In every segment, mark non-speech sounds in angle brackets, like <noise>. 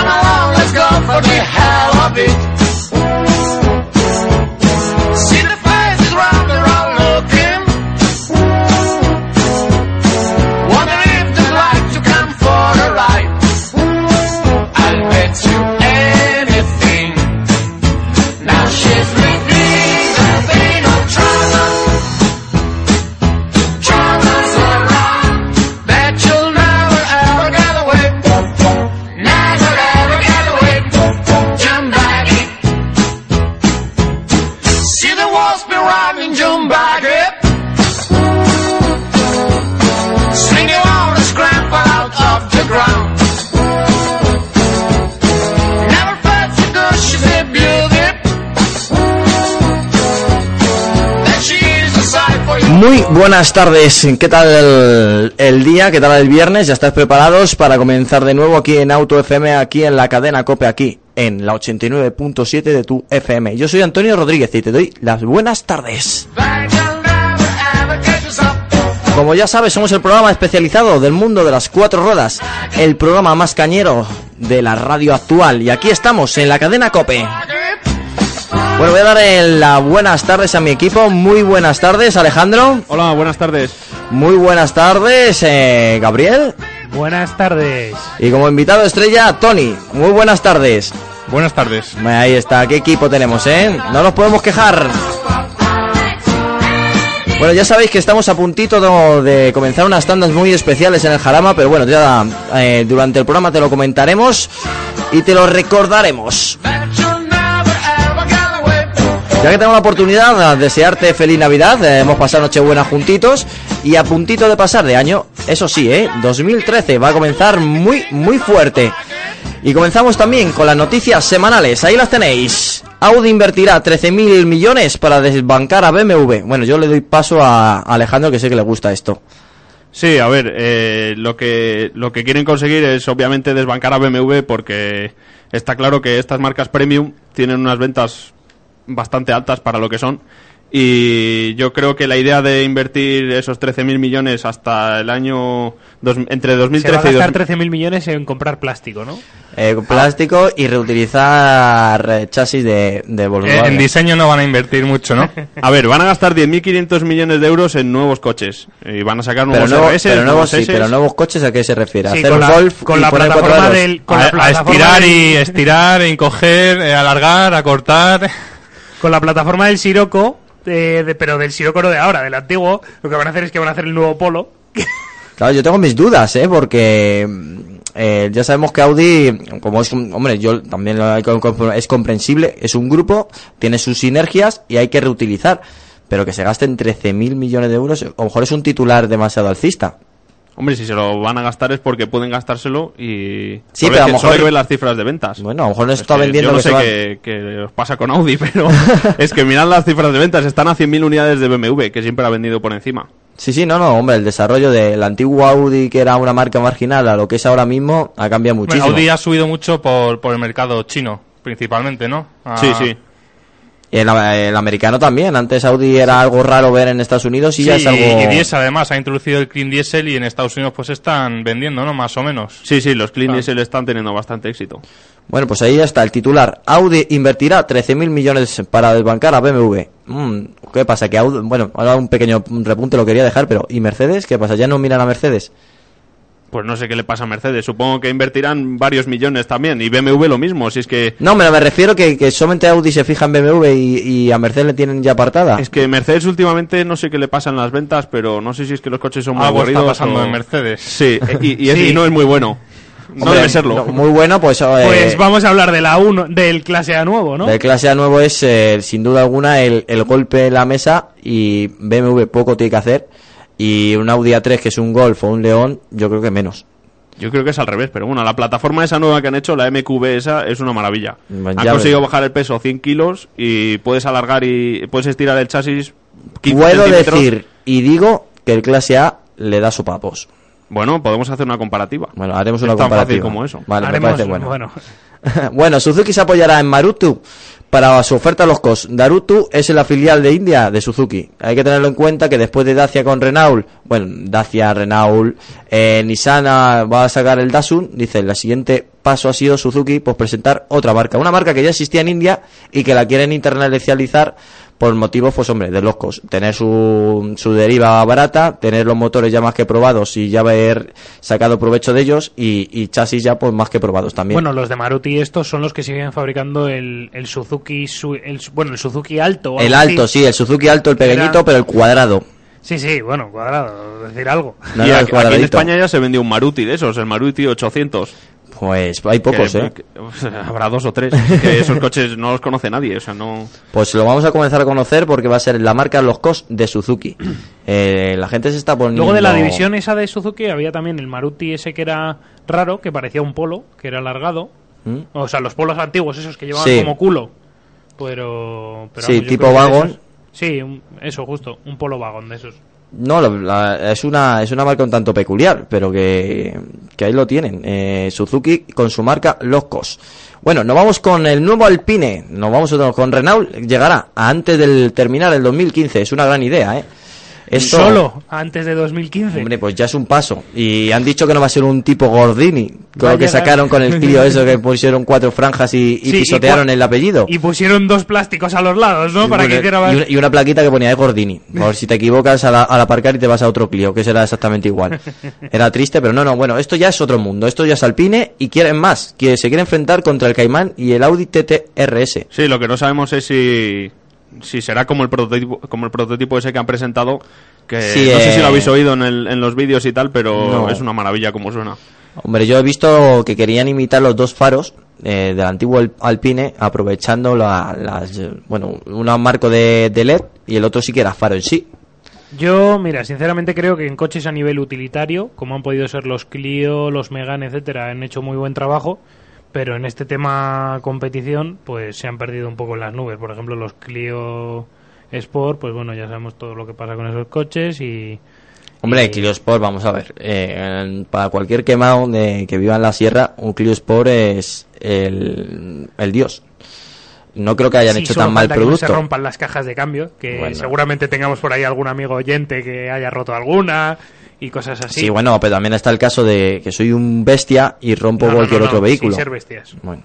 Come along, let's go for the hell of it. Muy buenas tardes, ¿qué tal el, día? ¿Qué tal el viernes? ¿Ya estáis preparados para comenzar de nuevo aquí en Auto FM, aquí en la cadena COPE, aquí en la 89.7 de tu FM? Yo soy Antonio Rodríguez y te doy las buenas tardes. Como ya sabes, somos el programa especializado del mundo de las cuatro ruedas, el programa más cañero de la radio actual. Y aquí estamos en la cadena COPE. Bueno, voy a dar las buenas tardes a mi equipo. Muy buenas tardes, Alejandro. Hola, buenas tardes. Muy buenas tardes, eh, Gabriel. Buenas tardes. Y como invitado estrella, Tony. Muy buenas tardes. Buenas tardes. Ahí está, qué equipo tenemos, ¿eh? No nos podemos quejar. Bueno, ya sabéis que estamos a puntito de, de comenzar unas tandas muy especiales en el Jarama, pero bueno, ya eh, durante el programa te lo comentaremos y te lo recordaremos. Ya que tengo la oportunidad de desearte feliz Navidad, eh, hemos pasado Nochebuena juntitos y a puntito de pasar de año, eso sí, ¿eh? 2013 va a comenzar muy, muy fuerte. Y comenzamos también con las noticias semanales, ahí las tenéis. Audi invertirá 13.000 millones para desbancar a BMW. Bueno, yo le doy paso a Alejandro que sé que le gusta esto. Sí, a ver, eh, lo que lo que quieren conseguir es obviamente desbancar a BMW porque está claro que estas marcas premium tienen unas ventas bastante altas para lo que son y yo creo que la idea de invertir esos 13.000 millones hasta el año dos- entre Se va a 2013 y gastar 2000 13.000 millones en comprar plástico, ¿no? Eh, plástico y reutilizar eh, chasis de, de Eh, Volkswagen. en diseño no van a invertir mucho, ¿no? <laughs> A ver, van a gastar 10.500 millones de euros en nuevos coches y van a sacar pero, nuevos nuevos, RS, pero, nuevos, nuevos sí, pero nuevos coches a qué se refiere? Sí, ¿Hacer con un la- Golf con y la plataforma del- con a, la a plataforma estirar del- y estirar, encoger, eh, alargar, acortar. Con la plataforma del Siroco, eh, de- pero del Siroco no de ahora, del antiguo, lo que van a hacer es que van a hacer el nuevo Polo. <laughs> Claro, yo tengo mis dudas, ¿eh? Porque mm, eh, ya sabemos que Audi, como es un, hombre, yo también lo es comprensible, es un grupo, tiene sus sinergias y hay que reutilizar. Pero que se gasten 13.000 millones de euros, a lo mejor es un titular demasiado alcista. Hombre, si se lo van a gastar es porque pueden gastárselo y Sí, solo pero a lo que- solo hay mejor- que ver las cifras de ventas. Bueno, a lo mejor no Es está que vendiendo yo no que sé qué, qué os pasa con Audi, <laughs> pero es que mirad las cifras de ventas, están a 100.000 unidades de BMW, que siempre ha vendido por encima. Sí, sí, no, no, hombre, el desarrollo del antiguo Audi, que era una marca marginal, a lo que es ahora mismo, ha cambiado Bueno, muchísimo. Audi ha subido mucho por, por el mercado chino, principalmente, ¿no? Sí, sí. Y el, el americano también, antes Audi era algo raro ver en Estados Unidos y Sí, ya es algo... y Diesel además ha introducido el Clean Diesel y en Estados Unidos pues están vendiendo, ¿no? Más o menos. Sí, sí, los Clean Ah. Diesel están teniendo bastante éxito. Bueno, pues ahí está el titular. Audi invertirá 13.000 millones para desbancar a BMW. Mm, ¿Qué pasa? Que Audi, bueno, ahora un pequeño repunte lo quería dejar, pero ¿y Mercedes? ¿Qué pasa? ¿Ya no miran a Mercedes? Pues no sé qué le pasa a Mercedes, supongo que invertirán varios millones también, y BMW lo mismo, si es que... No, me, me refiero que, que solamente Audi se fija en BMW y, y a Mercedes le tienen ya apartada. Es que Mercedes últimamente no sé qué le pasa en las ventas, pero no sé si es que los coches son muy Algo está aburridos pasando o- en Mercedes. Sí, y, y es- Sí. y no es muy bueno. No Hombre, debe serlo. no, muy bueno, pues... eh, Pues vamos a hablar de la 1, del clase A nuevo, ¿no? Del clase A nuevo es, eh, sin duda alguna, el, el golpe en la mesa y BMW poco tiene que hacer. Y un Audi A3 que es un Golf o un León, yo creo que menos. Yo creo que es al revés, pero bueno, la plataforma esa nueva que han hecho, la MQB esa, es una maravilla. Bueno, han ya conseguido ves. bajar el peso 100 kilos y puedes alargar y puedes estirar el chasis 15 Puedo decir y digo que el clase A le da sopapos. Bueno, podemos hacer una comparativa. Bueno, haremos Es una tan comparativa. fácil como eso. Vale, me Haremos, parece bueno. bueno. <laughs> bueno, Suzuki se apoyará en Marutu para su oferta a los COS. Darutu es la filial de India de Suzuki. Hay que tenerlo en cuenta que después de Dacia con Renault, bueno, Dacia, Renault, eh, Nissan ah, va a sacar el Dasun, dice, el siguiente paso ha sido Suzuki, pues presentar otra marca. Una marca que ya existía en India y que la quieren internacionalizar por motivos, pues hombre, de los COS. Tener su, su deriva barata, tener los motores ya más que probados y ya haber sacado provecho de ellos y, y chasis ya pues más que probados también. Bueno, los de Maruti estos son los que siguen fabricando el, el Suzuki, su- el, bueno, el Suzuki Alto. El alto, así. sí, el Suzuki alto, el pequeñito, Era- pero el cuadrado. Sí, sí, bueno, cuadrado, decir algo. No, no, aquí, aquí en. España ya se vendió un Maruti de esos, el Maruti 800. Pues hay pocos, Que- ¿eh? que- <laughs> habrá dos o tres. que <laughs> esos coches no los conoce nadie, o sea, no... Pues lo vamos a comenzar a conocer porque va a ser la marca Los Cos de Suzuki. <clears throat> Eh, la gente se está poniendo... Luego de la división esa de Suzuki había también el Maruti ese que era raro, que parecía un polo, que era alargado. ¿Mm? O sea, los polos antiguos, esos que llevaban Sí. como culo. Pero. pero Sí, vamos, tipo vagón. esos- Sí, un- eso, justo. Un polo vagón de esos. No, la- es una es una marca un tanto peculiar, pero que, que ahí lo tienen. Eh, Suzuki con su marca Los Cos. Bueno, nos vamos con el nuevo Alpine. Nos vamos con Renault. Llegará antes del terminar el 2015. Es una gran idea, ¿eh? Esto- Solo antes de 2015. Hombre, pues ya es un paso. Y han dicho que no va a ser un tipo Gordini. Con lo que llegar. sacaron con el Clio <laughs> eso que pusieron cuatro franjas y, y Sí, y pisotearon el apellido. Y pusieron dos plásticos a los lados, ¿no? Y Para que bueno, hiciera más. y una, y una plaquita que ponía de Gordini. Por si te equivocas al, al aparcar y te vas a otro Clio, que será exactamente igual. <laughs> Era triste, pero no, no, bueno, esto ya es otro mundo. Esto ya es Alpine y quieren más. Que se quiere enfrentar contra el Caimán y el Audi TT RS. Sí, lo que no sabemos es si, si será como el prototipo como el prototipo ese que han presentado, que Sí, no sé eh, si lo habéis oído en, el- en los vídeos y tal, pero No. es una maravilla como suena. Hombre, yo he visto que querían imitar los dos faros eh, del antiguo Al- Alpine, aprovechando la- las, eh, bueno, un marco de, de LED y el otro sí que era faro en sí. Yo, mira, sinceramente creo que en coches a nivel utilitario, como han podido ser los Clio, los Megane, etcétera, han hecho muy buen trabajo, pero en este tema competición, pues se han perdido un poco en las nubes. Por ejemplo, los Clio Sport, pues bueno, ya sabemos todo lo que pasa con esos coches y Hombre, Y- Clio Sport, vamos a ver, eh, para cualquier quemado de, que viva en la sierra, un Clio Sport es el, el dios. No creo que hayan Sí, hecho tan mal falta que no producto. se rompan las cajas de cambio, que Bueno. seguramente tengamos por ahí algún amigo oyente que haya roto alguna y cosas así. Sí, bueno, pero también está el caso de que soy un bestia y rompo No, cualquier no, no, otro vehículo. Sin ser bestias. Bueno.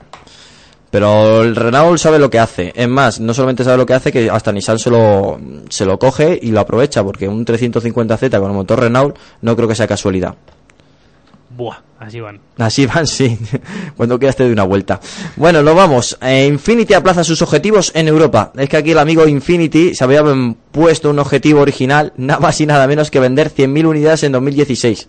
Pero el Renault sabe lo que hace. Es más, no solamente sabe lo que hace, que hasta Nissan se lo, se lo coge y lo aprovecha, porque un 350Z con el motor Renault no creo que sea casualidad. Buah, así van. Así van, <laughs> sí. Cuando quieras te doy una vuelta. Bueno, nos vamos. Eh, Infinity aplaza sus objetivos en Europa. Es que aquí el amigo Infinity se había puesto un objetivo original, nada más y nada menos que vender 100.000 unidades en 2016.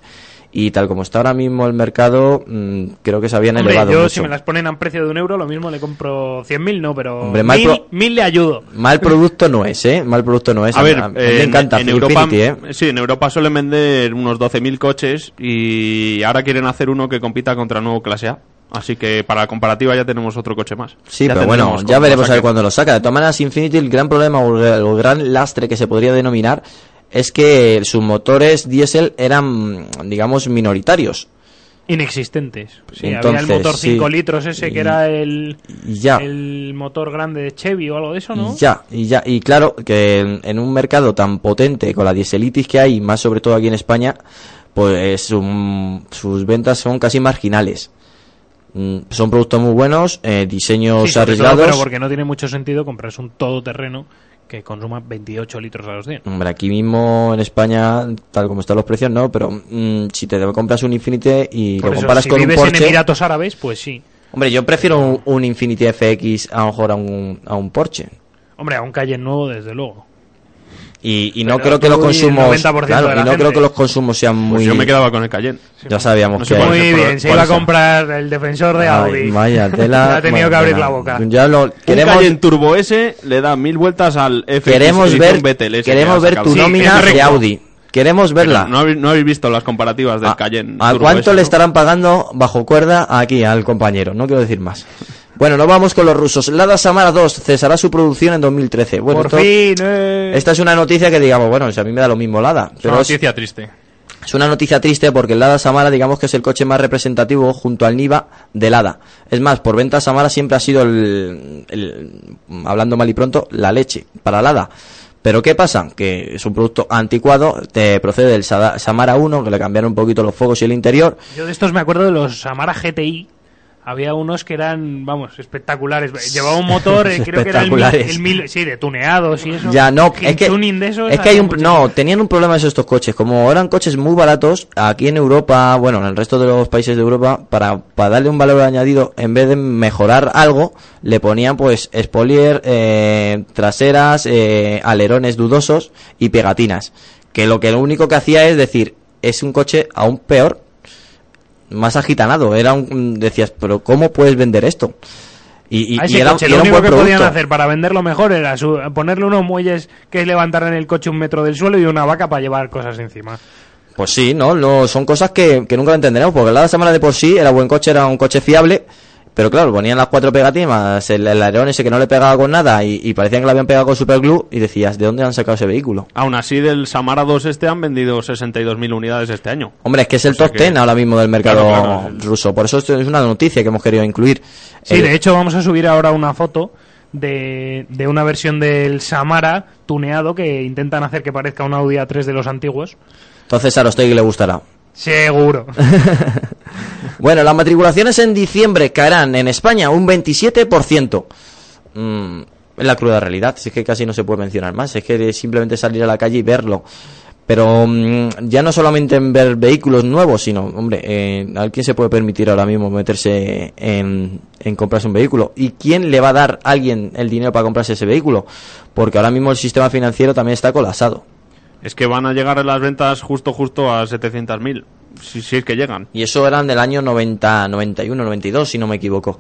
Y tal como está ahora mismo el mercado, mm, creo que se habían Hombre, elevado yo mucho. si me las ponen a precio de un euro, lo mismo le compro 100.000, no, pero Hombre, mal mil, pro- mil le ayudo. Mal <laughs> producto no es, ¿eh? Mal producto no es. A ver, a, eh, me encanta en, en Europa, Infinity, ¿eh? sí, en Europa suelen vender unos 12.000 coches y ahora quieren hacer uno que compita contra el nuevo clase A. Así que para la comparativa ya tenemos otro coche más. Sí, Ya pero bueno, ya veremos a ver cuándo lo saca. De todas maneras, Infinity, el gran problema o el gran lastre que se podría denominar es que sus motores diésel eran, digamos, minoritarios. Inexistentes. Sí, había el motor sí. 5 litros ese que era el, ya, el motor grande de Chevy o algo de eso, ¿no? ya, y ya. Y claro, que en, en un mercado tan potente, con la dieselitis que hay, más sobre todo aquí en España, pues su- sus ventas son casi marginales. Mm, Son productos muy buenos, eh, diseños Sí, arriesgados. pero porque no tiene mucho sentido comprarse un todoterreno que consuma 28 litros a los 100. Hombre, aquí mismo en España, tal como están los precios, no, pero mm, si te compras un Infinity y Por lo eso, comparas si con un vives en Porsche, Emiratos Árabes, pues sí. hombre, yo prefiero un, un Infinity FX a lo mejor a un, a un Porsche. Hombre, a un calle nuevo, desde luego. Y, y no creo que los consumos, 90% claro, y no gente. creo que los consumos sean muy, Pues yo me quedaba con el Cayenne. ya sabíamos No que Muy por- bien, se por iba a comprar el defensor de Audi. Ay, vaya <laughs> tela. ha tenido bueno, que abrir la boca. Ya lo Un queremos, Cayenne Turbo S le da mil vueltas al FX queremos ver, que queremos ha ver tu Sí, nómina de. Audi. Queremos verla. No habéis, no habéis visto las comparativas del ¿A, Cayenne. ¿a Turbo cuánto S, le ¿no? estarán pagando bajo cuerda aquí al compañero? No quiero decir más. Bueno, nos vamos con los rusos. Lada Samara 2 cesará su producción en 2013. Bueno, Por esto- fin, eh. esta es una noticia que digamos, bueno, si a mí me da lo mismo Lada, Es pero una es, noticia triste. es una noticia triste porque el Lada Samara digamos que es el coche más representativo junto al Niva de Lada. Es más, por venta Samara siempre ha sido el, el- hablando mal y pronto, la leche para Lada. Pero ¿qué pasa? Que es un producto anticuado, te procede del Samara 1, que le cambiaron un poquito los fuegos y el interior, Yo de estos me acuerdo de los Samara GTI. Había unos que eran, vamos, espectaculares. Llevaba un motor, eh, <laughs> creo que era el mil, el mil- sí, de tuneados y eso. Ya, no, es que, Tuning de esos, es que hay un, muchísimo. no, tenían un problema esos estos coches, como eran coches muy baratos, aquí en Europa, bueno, en el resto de los países de Europa, para, para darle un valor añadido, en vez de mejorar algo, le ponían pues spoiler, eh, traseras, eh, alerones dudosos y pegatinas, que lo que lo único que hacía es decir, es un coche aún peor, más agitanado, era un, decías, pero ¿cómo puedes vender esto? Y, y, A y ese era, coche y lo un único buen que podían hacer para venderlo mejor era su- ponerle unos muelles que levantaran el coche un metro del suelo y una vaca para llevar cosas encima. Pues sí, ¿no? no son cosas que, que nunca lo entenderemos, porque la semana de por sí era buen coche, era un coche fiable, pero claro, ponían las cuatro pegatinas, el, el alerón ese que no le pegaba con nada y, y parecían que lo habían pegado con superglue y decías, ¿de dónde han sacado ese vehículo? Aún así, del Samara 2 este han vendido 62.000 unidades este año. Hombre, es que es el O sea top que- 10 ahora mismo del mercado Claro, claro, ruso, por eso esto es una noticia que hemos querido incluir. Sí, El- de hecho vamos a subir ahora una foto de, de una versión del Samara tuneado que intentan hacer que parezca un Audi A3 de los antiguos. Entonces a Rostegui le gustará. Seguro. <laughs> Bueno, las matriculaciones en diciembre caerán en España un 27%. Mm, es la cruda realidad, es que casi no se puede mencionar más, es que simplemente salir a la calle y verlo. Pero mm, ya no solamente en ver vehículos nuevos, sino, hombre, eh, ¿a quién se puede permitir ahora mismo meterse en, en comprarse un vehículo? ¿Y quién le va a dar a alguien el dinero para comprarse ese vehículo? Porque ahora mismo el sistema financiero también está colapsado. Es que van a llegar las ventas justo, justo a 700.000. Si, si es que llegan. Y eso eran del año 90, 91, 92, si no me equivoco.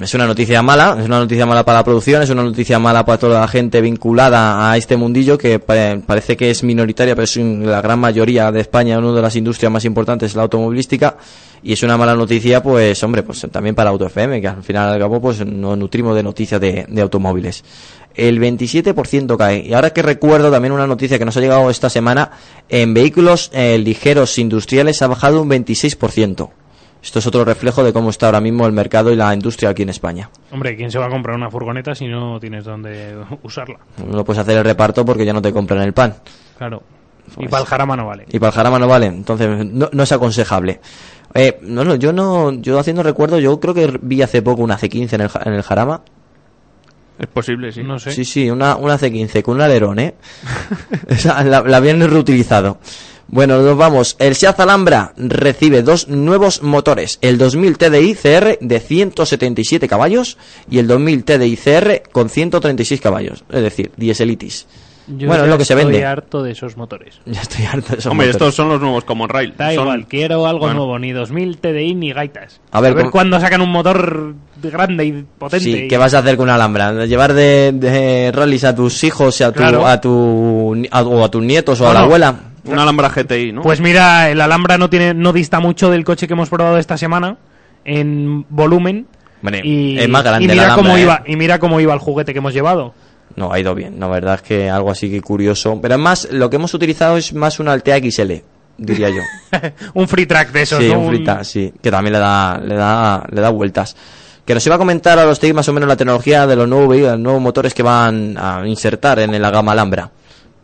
Es una noticia mala, es una noticia mala para la producción, es una noticia mala para toda la gente vinculada a este mundillo que pa- parece que es minoritaria, pero es la gran mayoría de España, una de las industrias más importantes, la automovilística, y es una mala noticia, pues hombre, pues también para Auto FM, que al final al cabo pues nos nutrimos de noticias de, de automóviles. El 27% cae. Y ahora que recuerdo también una noticia que nos ha llegado esta semana, en vehículos eh, ligeros industriales ha bajado un 26%. Esto es otro reflejo de cómo está ahora mismo el mercado y la industria aquí en España. Hombre, ¿quién se va a comprar una furgoneta si no tienes dónde <laughs> usarla? No puedes hacer el reparto porque ya no te compran el pan. Claro. y Pues- para el jarama no vale. Y para el jarama no vale, entonces no, no es aconsejable. Eh, no, no, yo no, yo haciendo recuerdo, yo creo que vi hace poco una C15 en el, en el jarama. Es posible, sí. No sé. Sí, sí, una, una C15 con un alerón, ¿eh? <laughs> Esa la, la habían reutilizado. Bueno, nos vamos. El Seat Alhambra recibe dos nuevos motores. El 2000 TDI CR de 177 caballos y el 2000 TDI CR con 136 caballos. Es decir, dieselitis. Yo bueno, es lo que se estoy vende. harto de esos motores. <laughs> Ya estoy harto de esos Hombre, motores. estos son los nuevos Common Rail. Da Son- igual, quiero algo Bueno. nuevo, ni 2000 TDI ni gaitas. A ver, ¿cómo- cuándo sacan un motor grande y potente. Sí, y- ¿qué vas a hacer con una Alhambra? ¿Llevar de, de rallies a tus hijos, a tu, Claro. a tu, a- o a tus nietos o a la abuela? Una Alhambra GTI, ¿no? Pues mira, el Alhambra no tiene, no dista mucho del coche que hemos probado esta semana en volumen. Y, es más grande y la mira Alhambra, cómo ¿eh? iba y mira cómo iba el juguete que hemos llevado. No, ha ido bien. La verdad es que algo así que curioso. Pero es más, lo que hemos utilizado es más una Altea XL, diría yo. <laughs> un free track de esos, sí, ¿no? un frita, sí. Que también le da, le da, le da vueltas. Que nos iba a comentar a los TIC más o menos la tecnología de los nuevos los nuevos motores que van a insertar en la gama Alhambra.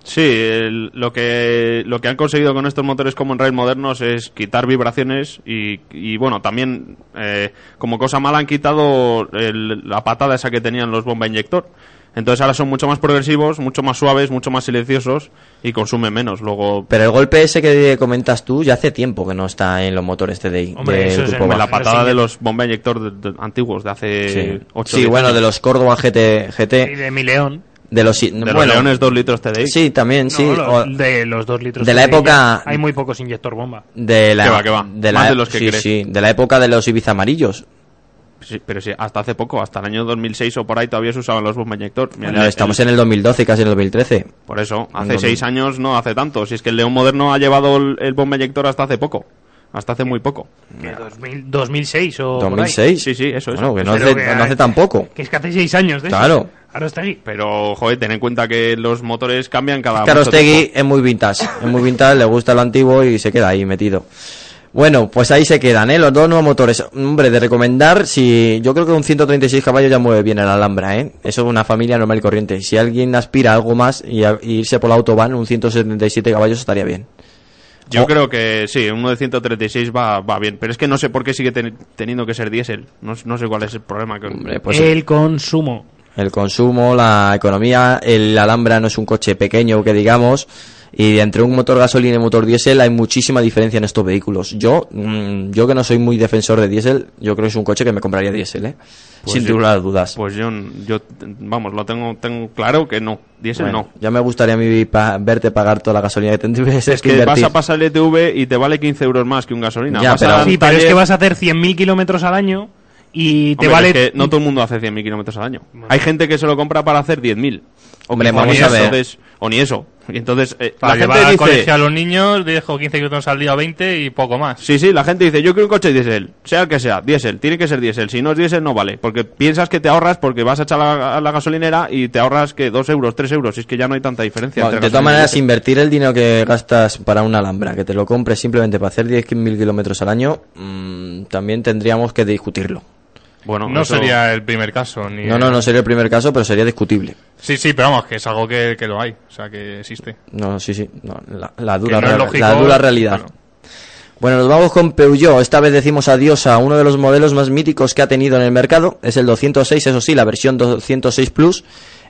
Sí, el- lo que lo que han conseguido con estos motores Common Rail modernos es quitar vibraciones y, y, bueno, también eh, como cosa mala han quitado el- la patada esa que tenían los bomba inyector. Entonces ahora son mucho más progresivos, mucho más suaves, mucho más silenciosos y consumen menos. Luego Pero el golpe ese que comentas tú ya hace tiempo que no está en los motores TDI. Hombre, de eso es en la patada de los bomba inyector de- de- antiguos de hace Sí, 8 Sí, bueno, de los Córdoba GT, GT Y de mi león. De los, de los bueno, leones 2 litros TDI. Sí, también, sí. No, los- o- de los dos litros. de la TDI época- Hay muy pocos inyector bomba. de la, Que va, que va. De Más la, de los que sí, crees. sí, de la época de los Ibiza amarillos. Sí, pero sí, hasta hace poco, hasta el año 2006 o por ahí todavía se usaban los bomba inyector. Mira, Bueno, el- estamos el- en el 2012, casi en el 2013. Por eso, hace dos seis mil. años no hace tanto. Si es que el León moderno ha llevado el, el bomba inyector hasta hace poco. Hasta hace muy poco. Que 2000 2006 o por ahí. 2006. Sí, sí, eso es. Bueno, que no hace, que- no hace tan poco. Que es que hace 6 años de eso. Claro. Aquí. Pero, joder, ten en cuenta que los motores cambian cada Karostegui tiempo. es muy vintage. Es muy vintage, le gusta lo antiguo y se queda ahí metido. Bueno, pues ahí se quedan, ¿eh? Los dos nuevos motores. Hombre, de recomendar, si yo creo que un 136 caballos ya mueve bien el Alhambra, ¿eh? Eso es una familia normal y corriente. Si alguien aspira a algo más y, a- y irse por la autobahn, un 177 caballos estaría bien. Yo Oh. creo que sí, uno de 136 va, va bien. Pero es que no sé por qué sigue ten- teniendo que ser diésel. No, no sé cuál es el problema. Que... Hombre, pues el consumo. El consumo, la economía, el Alhambra no es un coche pequeño que digamos, y entre un motor gasolina y un motor diésel hay muchísima diferencia en estos vehículos. Yo, mm, yo que no soy muy defensor de diésel, yo creo que es un coche que me compraría diésel, ¿eh? Pues Sin yo- duda dudas. Pues yo, yo, vamos, lo tengo, tengo claro que no. Diésel Bueno, no. Ya me gustaría a mí pa- verte pagar toda la gasolina que tendrías <laughs> Es que que vas a pasar el ETV y te vale 15 euros más que un gasolina. Ya, Vas pero- a un Sí, pero es que vas a hacer 100.000 kilómetros al año y te Hombre, vale... es que no todo el mundo hace 100.000 kilómetros al año. Hay gente que se lo compra para hacer 10.000. Hombre, O ni vamos a eso, ver. entonces- o ni eso. Y entonces, eh, Para la llevar gente al dice... colegio a los niños, dejo 15 kilómetros al día, 20 y poco más. Sí, sí, la gente dice, yo quiero un coche diésel, sea el que sea, diésel, tiene que ser diésel, si no es diésel no vale, porque piensas que te ahorras porque vas a echar la- a la gasolinera y te ahorras que 2 euros, 3 euros, y es que ya no hay tanta diferencia. Bueno, de todas maneras, invertir el dinero que gastas para una Alhambra, que te lo compres simplemente para hacer 10.000 kilómetros al año, mm, también tendríamos que discutirlo. Bueno, No eso- sería el primer caso. Ni No, no, no sería el primer caso, pero sería discutible. Sí, sí, pero vamos, que es algo que, que lo hay. O sea, que existe. No, sí, sí, no, la, dura, no es real- lógico, la dura realidad. bueno. Bueno, nos vamos con Peugeot. Esta vez decimos adiós a uno de los modelos más míticos que ha tenido en el mercado. Es el 206, eso sí, la versión 206 Plus.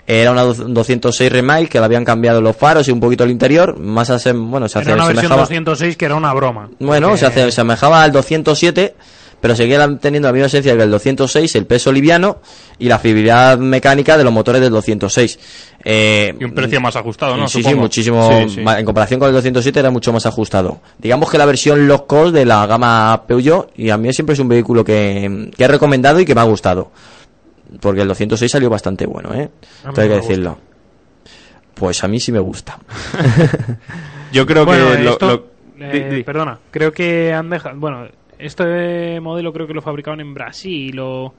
Era una do- 206 Remake que le habían cambiado los faros y un poquito el interior. Más ase- bueno, se hace Era una versión asemejaba- 206 que era una broma. Bueno, Porque- se hace- se asemejaba al 207, pero seguía teniendo la misma esencia que el 206, el peso liviano y la fiabilidad mecánica de los motores del 206. Eh, Y un precio más ajustado, ¿no? Sí, sí, muchísimo. Sí, sí. ma- En comparación con el 207 era mucho más ajustado. Digamos que la versión low cost de la gama Peugeot, y a mí siempre es un vehículo que, que he recomendado y que me ha gustado. Porque el 206 salió bastante bueno, ¿eh? Tengo que decirlo. Pues a mí sí me gusta. <laughs> Yo creo Bueno, que... lo- esto- lo- eh, di- di. Perdona, creo que han dejado... Bueno, este modelo creo que lo fabricaban en Brasil o,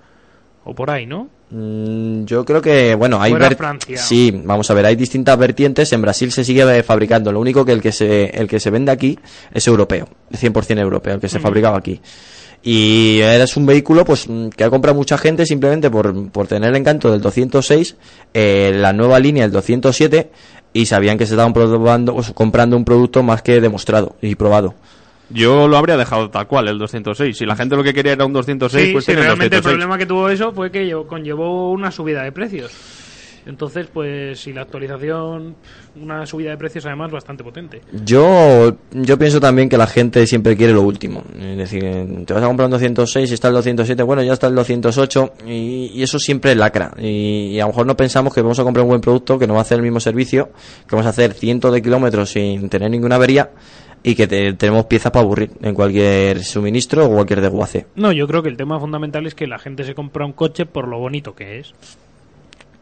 o por ahí, ¿no? Mm, Yo creo que, bueno, hay ver- Francia. Sí, vamos a ver, hay distintas vertientes. En Brasil se sigue eh, fabricando. Lo único que el que se, el que se vende aquí es europeo, 100% europeo, el que se fabricaba aquí. Y eres un vehículo pues mm, que ha comprado mucha gente simplemente por, por tener el encanto del 206, eh, la nueva línea del 207 y sabían que se estaban probando, pues, comprando un producto más que demostrado y probado. Yo lo habría dejado tal cual, el 206. Si la gente lo que quería era un 206, sí, pues sí, tiene el realmente el 206. problema que tuvo eso fue que llevó- conllevó una subida de precios. Entonces, pues, si la actualización, una subida de precios además bastante potente. Yo, yo pienso también que la gente siempre quiere lo último. Es decir, te vas a comprar un 206 y está el 207, bueno, ya está el 208 y, y eso siempre lacra. Y, y a lo mejor no pensamos que vamos a comprar un buen producto, que nos va a hacer el mismo servicio, que vamos a hacer cientos de kilómetros sin tener ninguna avería y que te- tenemos piezas para aburrir en cualquier suministro o cualquier desguace. No, yo creo que el tema fundamental es que la gente se compra un coche por lo bonito que es.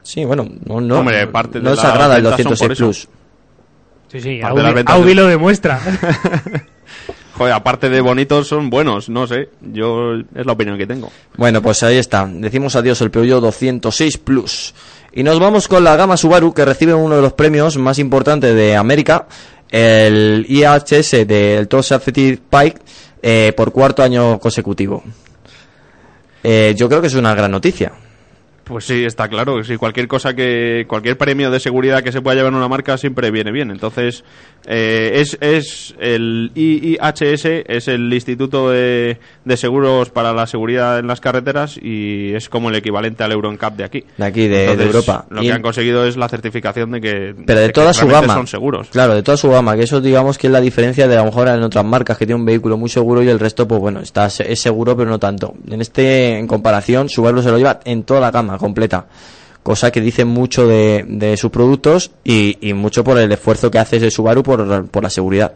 Sí, bueno, no, no, Hombre, parte de no las desagrada el ventas son 206 por eso. Plus. Sí, sí, de Audi, lo demuestra. <laughs> Joder, aparte de bonitos, son buenos, no sé. Yo, es la opinión que tengo. Bueno, pues ahí está. Decimos adiós al Peugeot 206 Plus. Y nos vamos con la gama Subaru que recibe uno de los premios más importantes de América, el IHS del Top Safety Pike, eh, por cuarto año consecutivo. Eh, yo creo que es una gran noticia. Pues sí, está claro. Sí, cualquier cosa que. Cualquier premio de seguridad que se pueda llevar en una marca siempre viene bien. Entonces, eh, es, es el IIHS, es el Instituto de, de Seguros para la Seguridad en las Carreteras y es como el equivalente al Euro NCAP de aquí. De aquí, de, Europa. Lo Y- que han conseguido es la certificación de que. pero de toda su gama. Son seguros. Claro, de toda su gama, que eso digamos que es la diferencia de a lo mejor en otras marcas que tiene un vehículo muy seguro y el resto, pues bueno, está es seguro pero no tanto. En este, en comparación, Subaru se lo lleva en toda la gama completa. Cosa que dice mucho de, de sus productos y, y mucho por el esfuerzo que hace ese Subaru por, por la seguridad.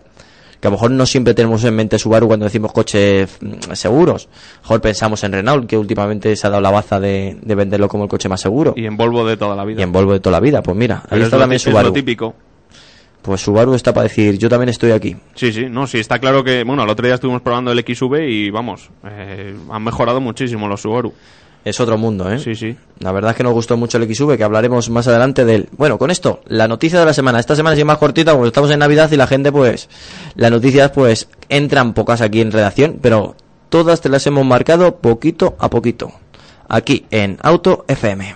que a lo mejor no siempre tenemos en mente Subaru cuando decimos coches mm, seguros. A lo mejor pensamos en Renault, que últimamente se ha dado la baza de, de venderlo como el coche más seguro. Y en Volvo de toda la vida. Y en Volvo de toda la vida. Pues mira, ahí Pero está también tí- es lo Subaru. típico. Pues Subaru está para decir, yo también estoy aquí. Sí, sí, no, sí, está claro que, bueno, el otro día estuvimos probando el XV y vamos, eh, han mejorado muchísimo los Subaru. Es otro mundo, ¿eh? Sí, sí. La verdad es que nos gustó mucho el XV, que hablaremos más adelante del. Bueno, con esto, la noticia de la semana. Esta semana es más cortita, porque estamos en Navidad y la gente, pues, las noticias, pues, entran pocas aquí en redacción, pero todas te las hemos marcado poquito a poquito. Aquí en Auto FM.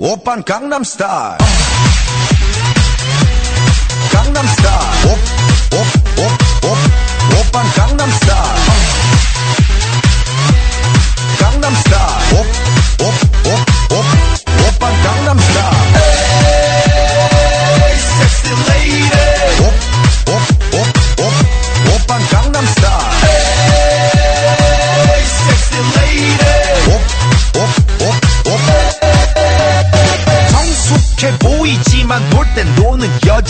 오빤 강남스타일 강남스타일 옵옵옵옵 오빤 강남스타일 강남스타일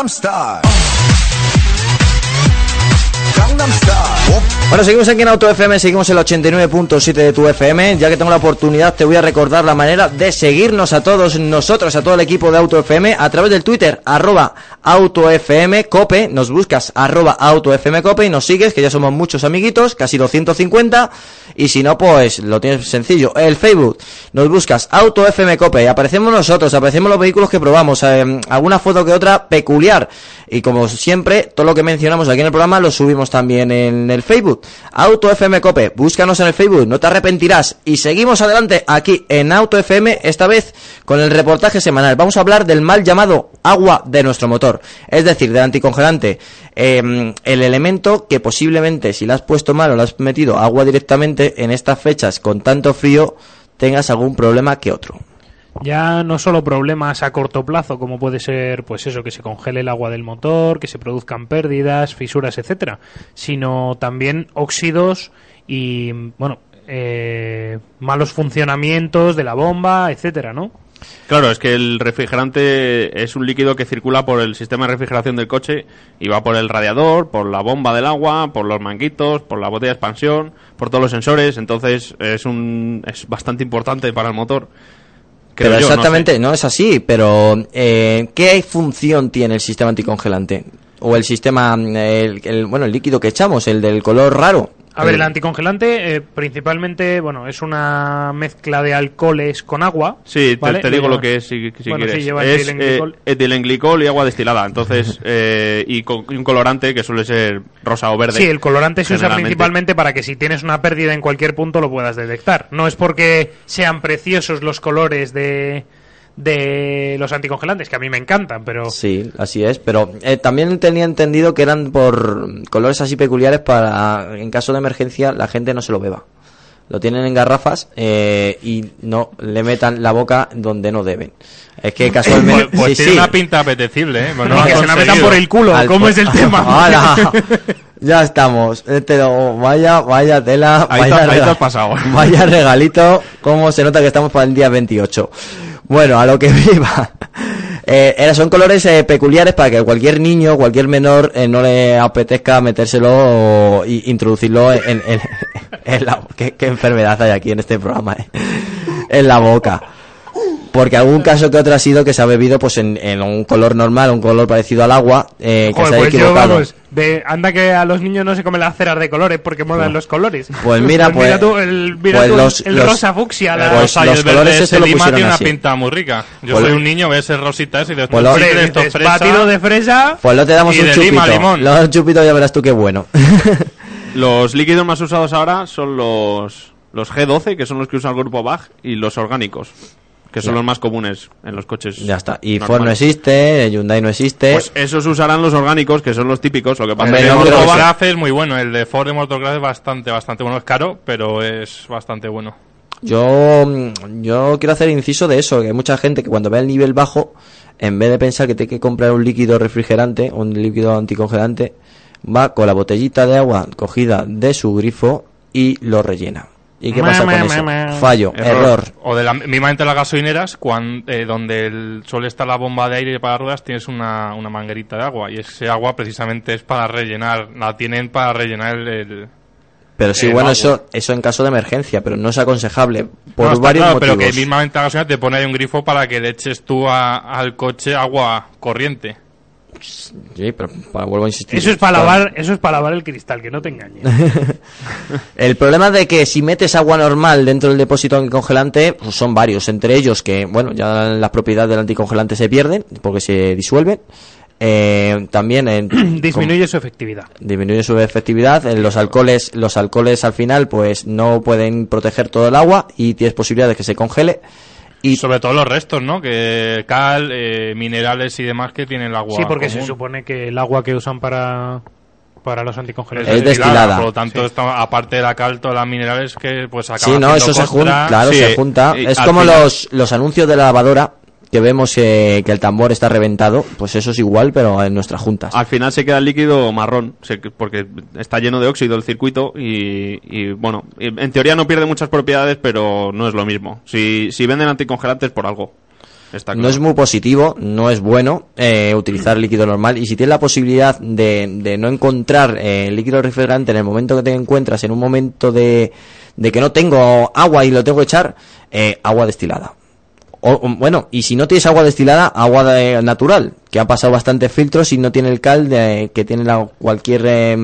I'm star. Bueno, seguimos aquí en Auto FM, seguimos el 89.7 de tu FM. Ya que tengo la oportunidad, te voy a recordar la manera de seguirnos a todos nosotros, a todo el equipo de Auto FM, a través del Twitter, arroba Auto FM Cope. Nos buscas arroba Auto FM Cope y nos sigues, que ya somos muchos amiguitos, casi 250. Y si no, pues lo tienes sencillo. El Facebook, nos buscas Auto FM Cope. Aparecemos nosotros, aparecemos los vehículos que probamos, eh, alguna foto que otra peculiar. Y como siempre, todo lo que mencionamos aquí en el programa lo subimos también en el Facebook. Auto FM Cope, búscanos en el Facebook, no te arrepentirás. Y seguimos adelante aquí en Auto FM, esta vez con el reportaje semanal. Vamos a hablar del mal llamado agua de nuestro motor, es decir, del anticongelante. Eh, el elemento que posiblemente, si le has puesto mal o le has metido agua directamente, en estas fechas con tanto frío, tengas algún problema que otro. Ya no solo problemas a corto plazo, como puede ser, pues eso, que se congele el agua del motor, que se produzcan pérdidas, fisuras, etcétera, sino también óxidos y, bueno, eh, malos funcionamientos de la bomba, etcétera, ¿no? Claro, es que el refrigerante es un líquido que circula por el sistema de refrigeración del coche y va por el radiador, por la bomba del agua, por los manguitos, por la botella de expansión, por todos los sensores. Entonces es un es bastante importante para el motor. Pero yo, no exactamente, sé. no, es así, pero eh, ¿qué función tiene el sistema anticongelante? O el sistema, el, el- bueno, el líquido que echamos, el del color raro. A ver, el anticongelante eh, principalmente, bueno, es una mezcla de alcoholes con agua. Sí, te, ¿vale? te digo lo que es si, si Bueno, sí, quieres. lleva es etilenglicol. eh, etilenglicol y agua destilada. Entonces, <laughs> eh, y, con- y un colorante que suele ser rosa o verde. Sí, el colorante se usa principalmente para que si tienes una pérdida en cualquier punto lo puedas detectar. No es porque sean preciosos los colores de, de los anticongelantes, que a mí me encantan, pero Sí, así es, pero eh, también tenía entendido que eran por colores así peculiares para, en caso de emergencia, la gente no se lo beba. Lo tienen en garrafas eh, y no le metan la boca donde no deben. Es que <laughs> Pues, casualmente... pues sí, tiene sí. una pinta apetecible, ¿eh? Pues no que se la metan por el culo, Al ¿cómo es el <laughs> tema? ¡Hala! <laughs> ya estamos. Este lo- vaya, vaya tela, Ahí vaya, te- ahí te rega- has pasado. vaya regalito. Cómo se nota que estamos para el día 28. Bueno, a lo que <laughs> viva. Eh, son colores eh, peculiares para que cualquier niño, cualquier menor eh, no le apetezca metérselo o introducirlo en, en- <laughs> en la... ¿Qué, qué enfermedad hay aquí en este programa? eh? En la boca. Porque algún caso que otro ha sido que se ha bebido pues en, en un color normal, un color parecido al agua, eh, que Joder, se ha pues equivocado. De, anda que a los niños no se comen las ceras de colores porque molan los colores. Pues mira, pues- tú, el, mira pues tú el- los- el, los- rosa fucsia. la- Pues rosa y los el verde colores ese lo pusieron tiene una así. pinta muy rica. Yo Pues soy lo- un niño, ves el rosita ese y después Pues lo- esto dices, fresa. batido de fresa. Pues lo te damos Y un de chupito. lima, limón. Lo un chupito ya verás tú qué bueno. <laughs> Los líquidos más usados ahora son los, los G12, que son los que usa el grupo BAG, y los orgánicos, que son Ya. los más comunes en los coches. ya está. Y normales. Ford no existe, Hyundai no existe. Pues esos usarán los orgánicos, que son los típicos. Lo que pasa el Motorcraft es muy bueno, el de Ford de Motorcraft es bastante, bastante bueno. Es caro, pero es bastante bueno. Yo, mm, yo quiero hacer inciso de eso, que hay mucha gente que cuando ve el nivel bajo, en vez de pensar que tiene que comprar un líquido refrigerante, un líquido anticongelante, va con la botellita de agua cogida de su grifo y lo rellena. ¿Y qué Ma, pasa ma, con eso? ma. Fallo, error. O de la mismamente las gasolineras, cuan- eh, donde el, suele estar la bomba de aire para ruedas, tienes una, una manguerita de agua. Y ese agua precisamente es para rellenar, la tienen para rellenar el... el- Pero sí, el bueno, agua. eso, eso en caso de emergencia, pero no es aconsejable por No, está varios claro, motivos. pero que mismamente la gasolina te pone ahí un grifo para que le eches tú a- al coche agua corriente. Sí, pero vuelvo a insistir. Eso es para lavar, eso es para lavar el cristal, que no te engañes. <laughs> El problema de que si metes agua normal dentro del depósito anticongelante, pues son varios. Entre ellos que, bueno, ya las propiedades del anticongelante se pierden porque se disuelven. Eh, también en, <clears throat> Disminuye su efectividad. disminuye su efectividad. Eh, Los alcoholes, los alcoholes al final, pues no pueden proteger todo el agua y tienes posibilidad de que se congele. Y sobre todo los restos, ¿no? Que cal, eh, minerales y demás que tienen el agua. Sí, porque se común. supone que el agua que usan para, para los anticongelantes Es destilada. Por lo tanto, esto, aparte de la cal, todas las minerales que pues acaban sí, no, eso se junta, claro, sí, se junta. Es como los, los anuncios de la lavadora que vemos eh, que el tambor está reventado, pues eso es igual, pero en nuestras juntas. Al final se queda el líquido marrón, porque está lleno de óxido el circuito y, y, bueno, en teoría no pierde muchas propiedades, pero no es lo mismo. Si, si venden anticongelantes por algo, claro. No es muy positivo, no es bueno eh, utilizar líquido normal y si tienes la posibilidad de, de no encontrar eh, líquido refrigerante en el momento que te encuentras, en un momento de, de que no tengo agua y lo tengo que echar, eh, agua destilada. O, bueno, y si no tienes agua destilada, agua de- natural, que ha pasado bastantes filtros y no tiene el cal de, que tiene la, cualquier, eh,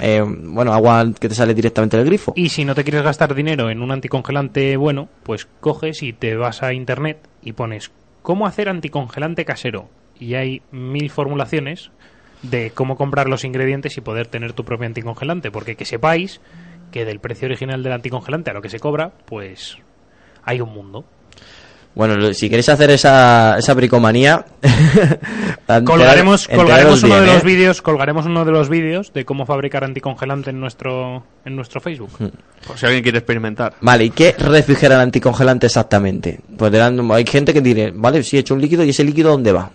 eh, bueno, agua que te sale directamente del grifo. Y si no te quieres gastar dinero en un anticongelante bueno, pues coges y te vas a internet y pones cómo hacer anticongelante casero. Y hay mil formulaciones de cómo comprar los ingredientes y poder tener tu propio anticongelante. Porque que sepáis que del precio original del anticongelante a lo que se cobra, pues hay un mundo. Bueno, si queréis hacer esa, esa bricomanía, <laughs> Colgaremos, uno bien, de los ¿eh? vídeos, colgaremos uno de los vídeos de cómo fabricar anticongelante en nuestro en nuestro Facebook. Por si alguien quiere experimentar. Vale, ¿y qué refrigera el anticongelante exactamente? Pues hay gente que dirá, vale, sí, he hecho un líquido y ese líquido ¿dónde va?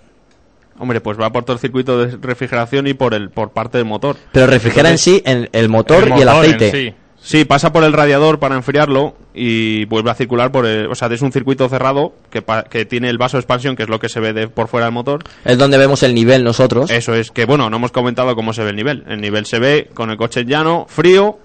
Hombre, pues va por todo el circuito de refrigeración y por el por parte del motor. Pero refrigera en sí en el motor, El y el en aceite. sí. Sí, pasa por el radiador para enfriarlo y vuelve a circular por el... O sea, es un circuito cerrado que, pa- que tiene el vaso de expansión, que es lo que se ve de por fuera del motor. Es donde vemos el nivel nosotros. Eso es, que bueno, no hemos comentado cómo se ve el nivel. El nivel se ve con el coche llano, frío,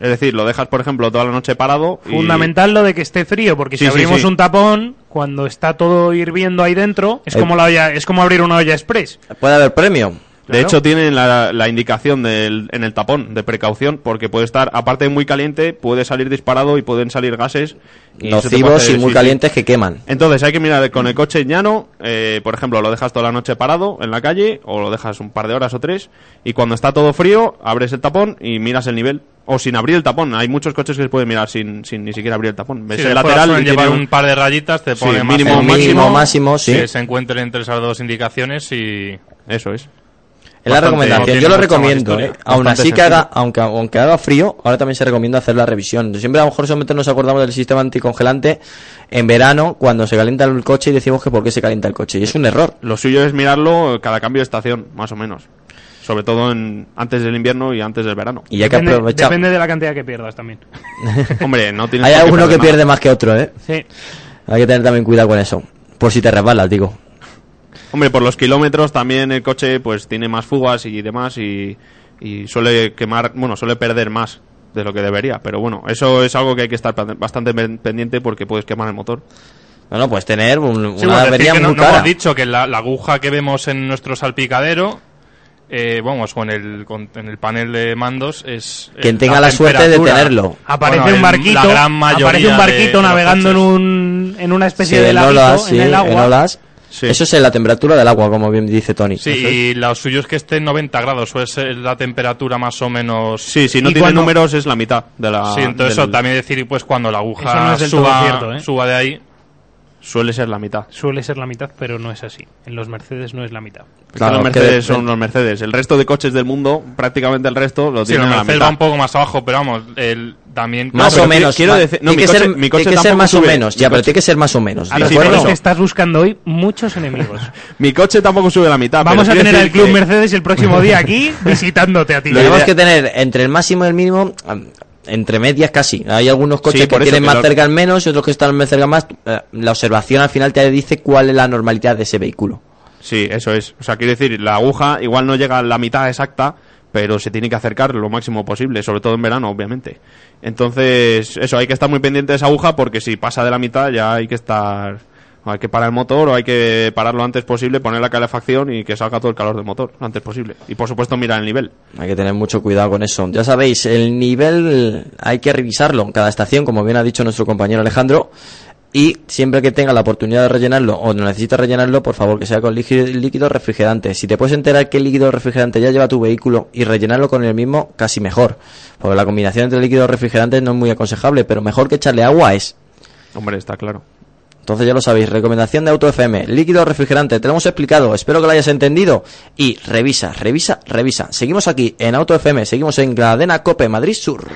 es decir, lo dejas, por ejemplo, toda la noche parado. y- Fundamental lo de que esté frío, porque Sí, si sí, abrimos sí. un tapón, cuando está todo hirviendo ahí dentro, es Eh. como la olla, es como abrir una olla express. Puede haber premio. De hecho, tienen la, la indicación del, en el tapón de precaución, porque puede estar, aparte de muy caliente, puede salir disparado y pueden salir gases. y Nocivos y muy sí, sí. calientes que queman. Entonces hay que mirar con el coche llano, eh, por ejemplo, lo dejas toda la noche parado en la calle o lo dejas un par de horas o tres y cuando está todo frío abres el tapón y miras el nivel o sin abrir el tapón. Hay muchos coches que se pueden mirar sin, sin ni siquiera abrir el tapón. Ves Sí, el lateral y llevar un par de rayitas, te Sí, pone mínimo, máximo, sí. que se encuentren entre esas dos indicaciones y Eso es. Es la recomendación, yo lo recomiendo, historia. ¿eh? Aún así que sencillo. haga, aunque, aunque haga frío, ahora también se recomienda hacer la revisión. Siempre a lo mejor solamente nos acordamos del sistema anticongelante en verano, cuando se calienta el coche y decimos que por qué se calienta el coche. Y es un error. Lo suyo es mirarlo cada cambio de estación, más o menos. Sobre todo en, antes del invierno y antes del verano. Y hay que Depende, aprovechar. depende de la cantidad que pierdas también. <laughs> <laughs> Hombre, no tienes Hay alguno que nada. pierde más que otro, ¿eh? Sí. Hay que tener también cuidado con eso. Por si te resbalas, digo. Hombre, por los kilómetros también el coche pues tiene más fugas y demás y, y suele quemar, bueno, suele perder más de lo que debería. Pero bueno, eso es algo que hay que estar bastante pen- pendiente porque puedes quemar el motor. Bueno, pues tener un- Sí, una avería que no, muy no cara. hemos dicho que la, la aguja que vemos en nuestro salpicadero, eh, vamos, con el, con- en el panel de mandos es... Quien es tenga la suerte de tenerlo. Aparece Bueno, un en barquito, la gran mayoría aparece un barquito navegando en un en una especie Sí, de en olas, sí, en el agua. en olas. Sí. Eso es la temperatura del agua, como bien dice Tony. Sí, es. y lo suyo es que esté en 90 grados, o es eh, la temperatura más o menos... Sí, si no ¿Y tiene cuando- números es la mitad de la... Sí, entonces del- eso también decir, pues cuando la aguja no suba, cierto, ¿eh? suba de ahí, Suele ser la mitad. Suele ser la mitad, pero no es así. En los Mercedes no es la mitad. Claro, los Mercedes de- son los Mercedes. El resto de coches del mundo, prácticamente el resto, lo sí, el tienen a la mitad. va un poco más abajo, pero vamos, el, también... Más o menos. quiero decir- no, tiene mi que coche- ser, mi tiene coche que ser tampoco más o menos. Mi Ya, pero tiene que ser más o menos. A ¿de los sí, que estás buscando hoy, muchos enemigos. <laughs> Mi coche tampoco sube la mitad. Vamos a tener al Club que- Mercedes el próximo día aquí <laughs> visitándote a ti. Lo Tenemos que tener entre el máximo y el mínimo, entre medias casi. Hay algunos coches Sí, que tienen más cerca al menos y otros que están más cerca más. Eh, La observación al final te dice cuál es la normalidad de ese vehículo. Sí, eso es. O sea, quiero decir, la aguja igual no llega a la mitad exacta, pero se tiene que acercar lo máximo posible, sobre todo en verano, obviamente. Entonces, eso, hay que estar muy pendiente de esa aguja porque si pasa de la mitad ya hay que estar... Hay que parar el motor o hay que pararlo lo antes posible, poner la calefacción y que salga todo el calor del motor lo antes posible. Y por supuesto mirar el nivel. Hay que tener mucho cuidado con eso. Ya sabéis, el nivel hay que revisarlo en cada estación, como bien ha dicho nuestro compañero Alejandro. Y siempre que tenga la oportunidad de rellenarlo o necesitas rellenarlo, por favor que sea con líquido, líquido refrigerante. Si te puedes enterar qué líquido refrigerante ya lleva tu vehículo y rellenarlo con el mismo, casi mejor. Porque la combinación entre líquidos refrigerantes no es muy aconsejable, pero mejor que echarle agua es. Hombre, está claro. Entonces ya lo sabéis, recomendación de Auto FM, líquido refrigerante, te lo hemos explicado, espero que lo hayas entendido y revisa, revisa, revisa. Seguimos aquí en Auto FM, seguimos en Cadena Cope Madrid Sur.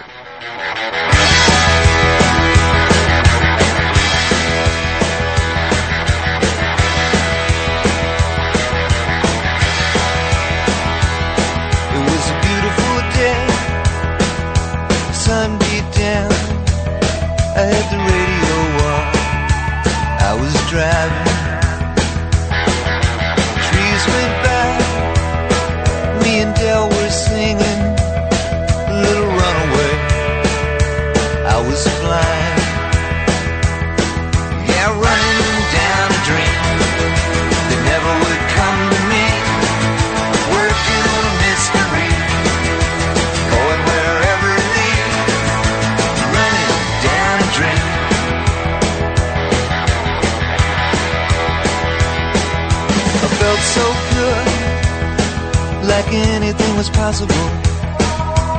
Was possible.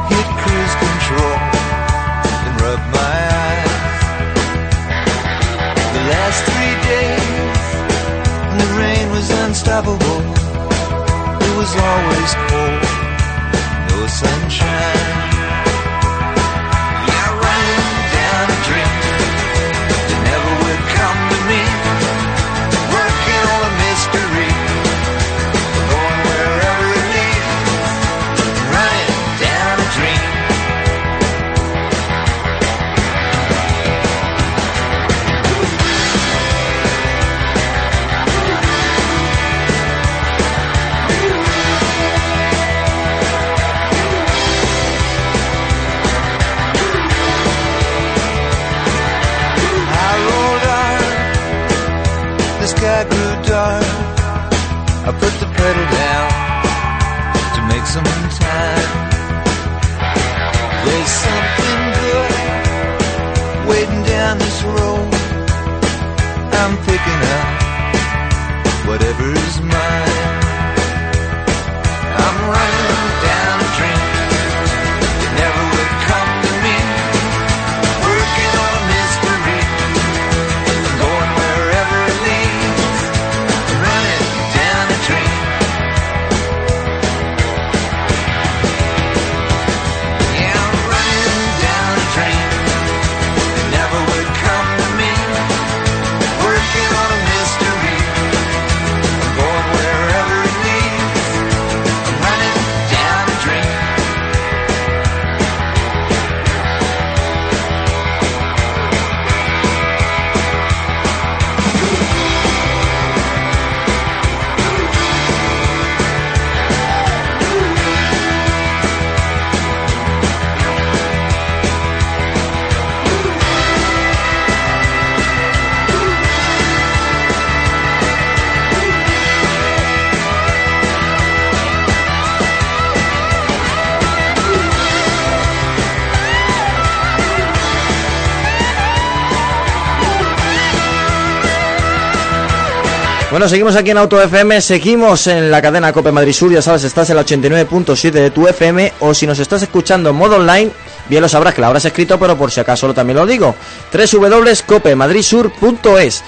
Hit cruise control and rub my eyes. The last three days, the rain was unstoppable. It was always cold, no sunshine. Bueno, seguimos aquí en Auto FM, seguimos en la cadena Cope Madrid Sur, ya sabes, estás en la 89.7 de tu FM o si nos estás escuchando en modo online, bien lo sabrás que la habrás escrito, pero por si acaso también lo digo. www.copemadridsur.es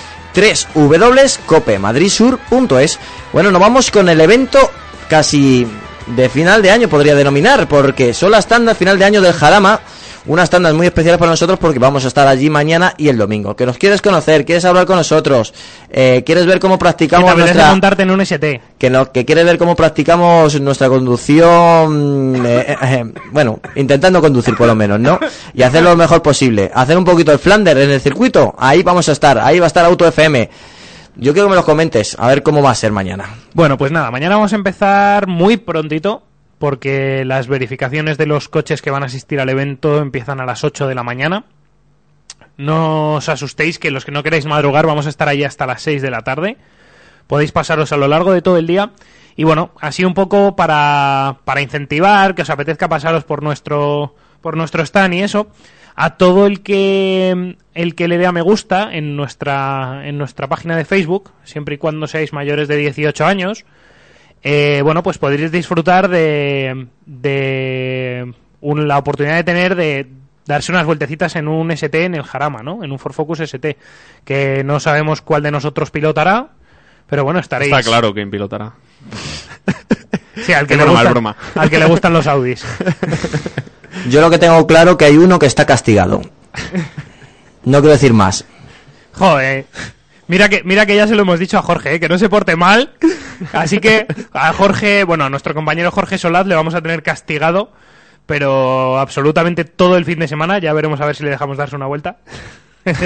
www.copemadridsur.es Bueno, nos vamos con el evento casi de final de año, podría denominar, porque son las tandas final de año del Jarama, unas tandas muy especiales para nosotros porque vamos a estar allí mañana y el domingo. Que nos quieres conocer, quieres hablar con nosotros, eh, quieres ver cómo Que te practicamos apetece nuestra montarte en un ST. que, no, que quiere ver cómo practicamos nuestra conducción, <laughs> eh, eh, eh, bueno, intentando conducir por lo menos, ¿no? Y hacer lo mejor posible. Hacer un poquito el Flander en el circuito, ahí vamos a estar, ahí va a estar Auto FM. Yo quiero que me los comentes, a ver cómo va a ser mañana. Bueno, pues nada, mañana vamos a empezar muy prontito porque las verificaciones de los coches que van a asistir al evento empiezan a las 8 de la mañana. No os asustéis que los que no queráis madrugar vamos a estar ahí hasta las 6 de la tarde. Podéis pasaros a lo largo de todo el día. Y bueno, así un poco para, para incentivar, que os apetezca pasaros por nuestro, por nuestro stand y eso, a todo el que, el que le dé a me gusta en nuestra, en nuestra página de Facebook, siempre y cuando seáis mayores de 18 años, eh, bueno, pues podréis disfrutar de, de un- la oportunidad de tener de darse unas vueltecitas en un ST en el Jarama, ¿no? En un Ford Focus ST, que no sabemos cuál de nosotros pilotará, pero bueno, estaréis... Está claro quién pilotará. <laughs> Sí, al que, le broma, gustan, broma. al que le gustan los Audis. <laughs> Yo lo que tengo claro que hay uno que está castigado. No quiero decir más. Joder. Mira que, mira que ya se lo hemos dicho a Jorge, ¿eh? que no se porte mal. Así que a Jorge, bueno, a nuestro compañero Jorge Solaz le vamos a tener castigado, pero absolutamente todo el fin de semana. Ya veremos a ver si le dejamos darse una vuelta. <laughs>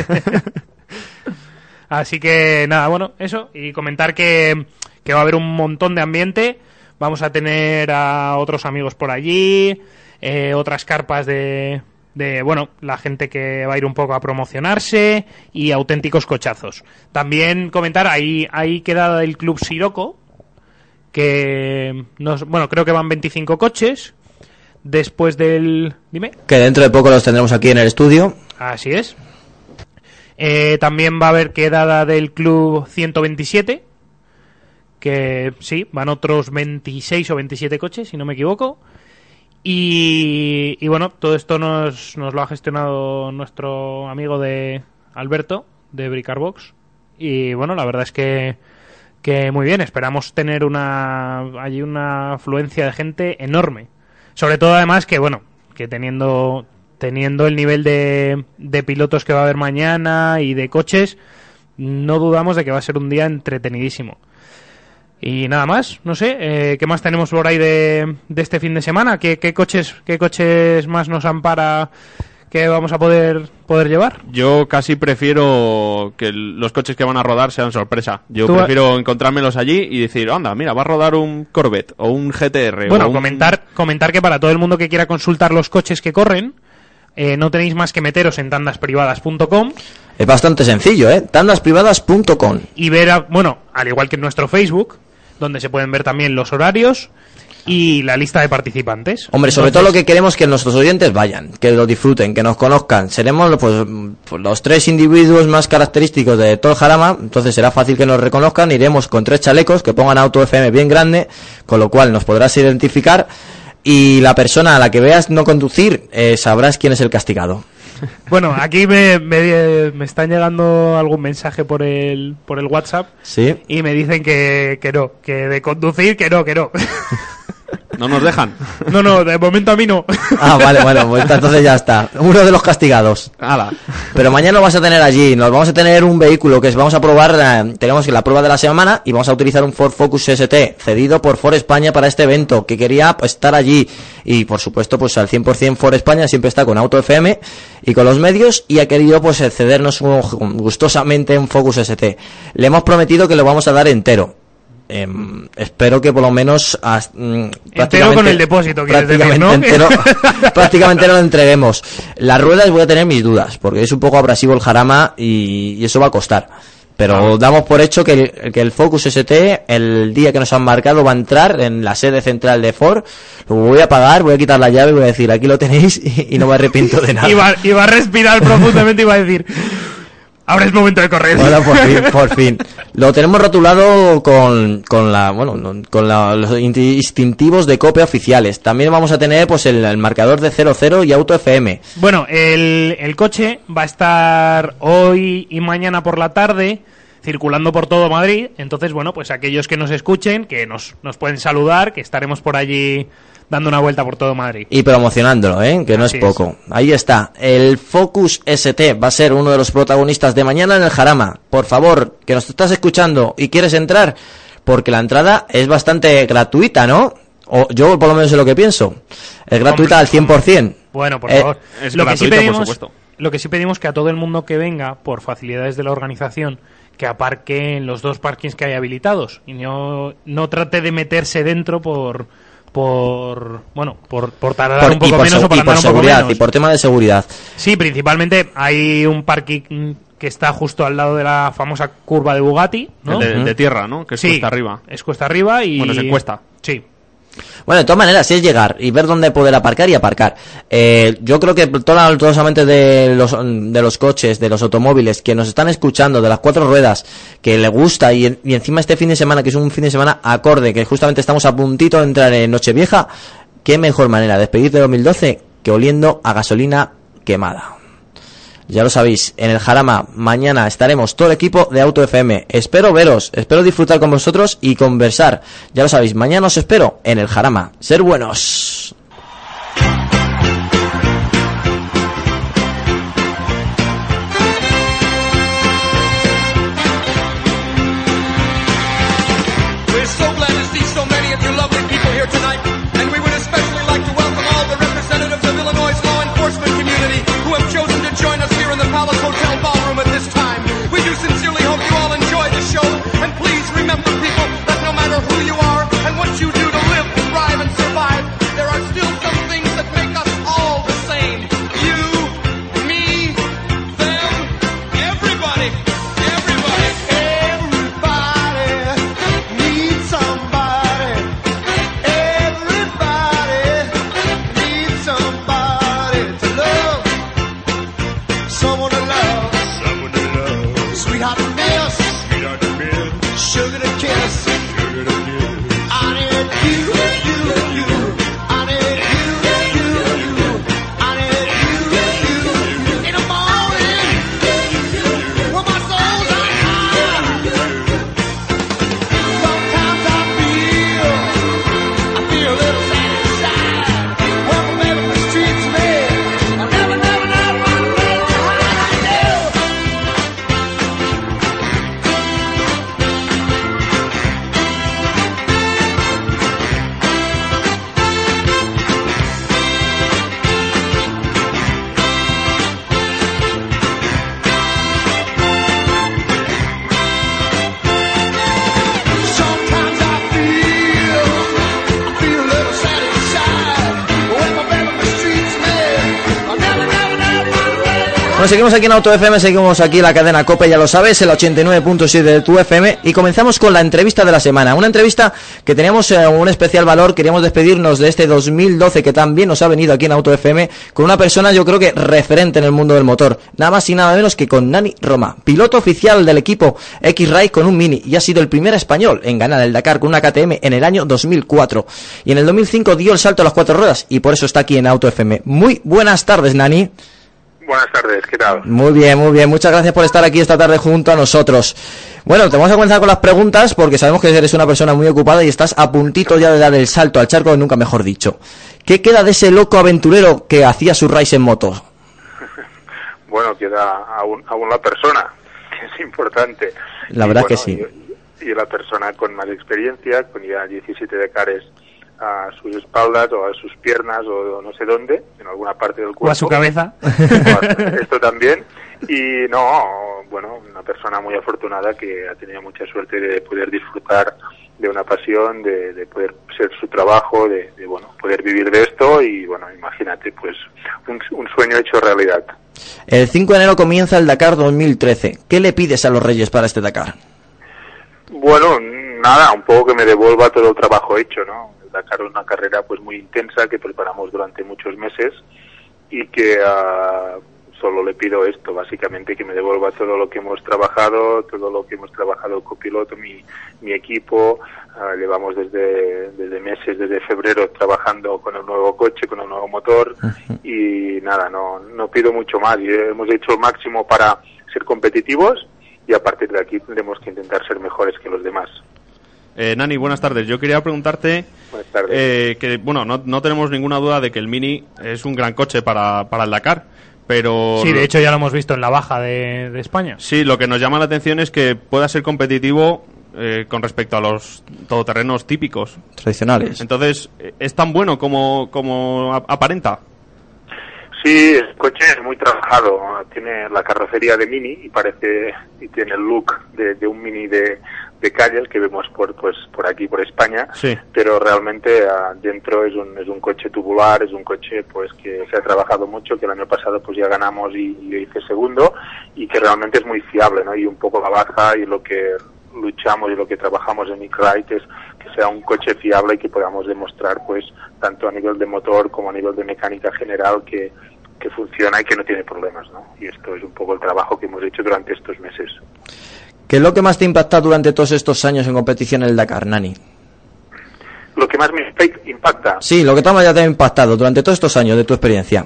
Así que nada, bueno, eso. Y comentar que, que va a haber un montón de ambiente. Vamos a tener a otros amigos por allí, eh, otras carpas de, de, bueno, la gente que va a ir un poco a promocionarse y auténticos cochazos. También comentar, ahí, ahí queda el Club Siroco, que, nos, bueno, creo que van 25 coches. Después del... Dime. Que dentro de poco los tendremos aquí en el estudio. Así es. Eh, también va a haber quedada del club 127, que sí, van otros 26 o 27 coches, si no me equivoco. Y, bueno, todo esto nos, nos lo ha gestionado nuestro amigo de Alberto, de Bricarbox. Y bueno, la verdad es que, que muy bien, esperamos tener una allí una afluencia de gente enorme. Sobre todo además que bueno, que teniendo teniendo el nivel de, de pilotos que va a haber mañana y de coches, no dudamos de que va a ser un día entretenidísimo. Y nada más, no sé, eh, ¿qué más tenemos por ahí de, de este fin de semana? ¿Qué, qué coches qué coches más nos ampara que vamos a poder poder llevar? Yo casi prefiero que los coches que van a rodar sean sorpresa. Yo Tú- prefiero encontrármelos allí y decir, anda, mira, va a rodar un Corvette o un GTR. Bueno, o un- comentar, comentar que para todo el mundo que quiera consultar los coches que corren, eh, no tenéis más que meteros en tandasprivadas.com Es bastante sencillo, ¿eh? Tandasprivadas.com. y ver, a- bueno, al igual que en nuestro Facebook, donde se pueden ver también los horarios y la lista de participantes. Hombre, sobre Entonces, todo lo que queremos es que nuestros oyentes vayan, que lo disfruten, que nos conozcan. Seremos pues, pues, los tres individuos más característicos de todo el Jarama, entonces será fácil que nos reconozcan. Iremos con tres chalecos que pongan Auto FM bien grande, con lo cual nos podrás identificar. Y la persona a la que veas no conducir, eh, sabrás quién es el castigado. <laughs> Bueno, aquí me, me, me están llegando algún mensaje por el, por el WhatsApp ¿Sí? y me dicen que, que no, que de conducir, que no, que no. <laughs> No nos dejan. No, no, de momento a mí no. Ah, vale, bueno, pues entonces ya está. Uno de los castigados. Hala. Pero mañana lo vas a tener allí. Nos vamos a tener un vehículo que es- vamos a probar. eh, tenemos la prueba de la semana y vamos a utilizar un Ford Focus ST cedido por Ford España para este evento que quería pues, estar allí. Y por supuesto, pues al 100% Ford España siempre está con Auto FM y con los medios y ha querido pues cedernos un- gustosamente un Focus ST. Le hemos prometido que lo vamos a dar entero. Em, espero que por lo menos as- mm, prácticamente- con el depósito, quieres decir, prácticamente ¿no? entero- <laughs> <laughs> prácticamente lo entreguemos. Las ruedas voy a tener mis dudas, porque es un poco abrasivo el jarama y, y eso va a costar. Pero damos por hecho que el, que el Focus ST, el día que nos han marcado, va a entrar en la sede central de Ford. Lo voy a pagar, voy a quitar la llave y voy a decir, aquí lo tenéis y, <laughs> y no me arrepiento de nada. Iba, iba a respirar profundamente y iba a decir, ahora es momento de correr. Ahora por fin, <laughs> por fin. Lo tenemos rotulado con, con la, bueno, no- con la- los inti- distintivos de copia oficiales. También vamos a tener pues el, el marcador de 00 y Auto FM. Bueno, el, el coche va a estar hoy y mañana por la tarde circulando por todo Madrid. Entonces, bueno, pues aquellos que nos escuchen, que nos, nos pueden saludar, que estaremos por allí dando una vuelta por todo Madrid. Y promocionándolo, ¿eh? que no Así es poco. Ahí está. El Focus ST va a ser uno de los protagonistas de mañana en el Jarama. Por favor, que nos estás escuchando y quieres entrar, porque la entrada es bastante gratuita, ¿no? O yo por lo menos es lo que pienso. Es gratuita al 100%. Bueno, por Eh, favor. es lo que sí gratuito, por pedimos, supuesto. lo que sí pedimos que a todo el mundo que venga, por facilidades de la organización, que aparque en los dos parkings que hay habilitados y no, no trate de meterse dentro por por bueno por, por tardar Por- un poco y por, menos o por y andar por un poco seguridad, menos. y por tema de seguridad. Sí, principalmente hay un parking que está justo al lado de la famosa curva de Bugatti, ¿no? El de, de tierra, ¿no? Que es Sí, cuesta arriba. Es cuesta arriba y... Bueno, es en cuesta. Sí. Bueno, de todas maneras, si es llegar y ver dónde poder aparcar y aparcar. Eh, yo creo que todos los amantes de los, de los coches, de los automóviles, que nos están escuchando, de las cuatro ruedas, que le gusta y, y encima este fin de semana, que es un fin de semana acorde, que justamente estamos a puntito de entrar en Nochevieja, qué mejor manera de despedir de 2012 que oliendo a gasolina quemada. Ya lo sabéis, en el Jarama mañana estaremos todo el equipo de Auto FM. Espero veros, espero disfrutar con vosotros y conversar. Ya lo sabéis, mañana os espero en el Jarama. Ser buenos. You do Bueno, seguimos aquí en Auto FM, seguimos aquí en la cadena COPE, ya lo sabes, el 89.7 de tu FM y comenzamos con la entrevista de la semana. Una entrevista que teníamos eh, un especial valor, queríamos despedirnos de este 2012 que también nos ha venido aquí en Auto FM con una persona yo creo que referente en el mundo del motor, nada más y nada menos que con Nani Roma, piloto oficial del equipo X-Ride con un Mini y ha sido el primer español en ganar el Dakar con una KTM en el año 2004 y en el 2005 dio el salto a las cuatro ruedas y por eso está aquí en Auto FM. Muy buenas tardes, Nani. Buenas tardes, ¿qué tal? Muy bien, muy bien. Muchas gracias por estar aquí esta tarde junto a nosotros. Bueno, te vamos a comenzar con las preguntas porque sabemos que eres una persona muy ocupada y estás a puntito ya de dar el salto al charco, nunca mejor dicho. ¿Qué queda de ese loco aventurero que hacía su race en moto? <laughs> Bueno, queda aún, aún la persona, que es importante. La Y verdad que sí. Y, y la persona con más experiencia, con ya 17 Dakares a sus espaldas o a sus piernas o no sé dónde, en alguna parte del cuerpo. O a su cabeza. Esto también. Y no, bueno, una persona muy afortunada que ha tenido mucha suerte de poder disfrutar de una pasión, de, de poder ser su trabajo, de, de, bueno, poder vivir de esto y bueno, imagínate, pues un, un sueño hecho realidad. El 5 de enero comienza el Dakar 2013. ¿Qué le pides a los Reyes para este Dakar? Bueno, nada, un poco que me devuelva todo el trabajo hecho, ¿no? Dakar es una carrera pues muy intensa que preparamos durante muchos meses y que ah, solo le pido esto, básicamente que me devuelva todo lo que hemos trabajado, todo lo que hemos trabajado el copiloto, mi, mi equipo, ah, llevamos desde, desde meses, desde febrero trabajando con el nuevo coche, con el nuevo motor y nada, no, no pido mucho más, y hemos hecho el máximo para ser competitivos y a partir de aquí tendremos que intentar ser mejores que los demás. Eh, Nani, buenas tardes. Yo quería preguntarte Buenas tardes. eh, que, bueno, no, no tenemos ninguna duda de que el Mini es un gran coche para, para el Dakar, pero... Sí, de hecho ya lo hemos visto en la baja de, de España. Sí, lo que nos llama la atención es que pueda ser competitivo eh, con respecto a los todoterrenos típicos. Tradicionales. Entonces, eh, ¿es tan bueno como, como ap- aparenta? Sí, el coche es muy trabajado, tiene la carrocería de Mini y parece y tiene el look de, de un Mini de, de calle el que vemos por pues por aquí por España, Sí. pero realmente ah, dentro es un es un coche tubular, es un coche pues que se ha trabajado mucho, que el año pasado pues ya ganamos y, y hice segundo y que realmente es muy fiable, ¿no? Y un poco la baja y lo que luchamos y lo que trabajamos en Nick es que sea un coche fiable y que podamos demostrar pues tanto a nivel de motor como a nivel de mecánica general que, que funciona y que no tiene problemas, ¿no? Y esto es un poco el trabajo que hemos hecho durante estos meses. ¿Qué es lo que más te impacta durante todos estos años en competición en el Dakar, Nani? Lo que más me impa- impacta, Sí, lo que te ya te ha impactado durante todos estos años de tu experiencia.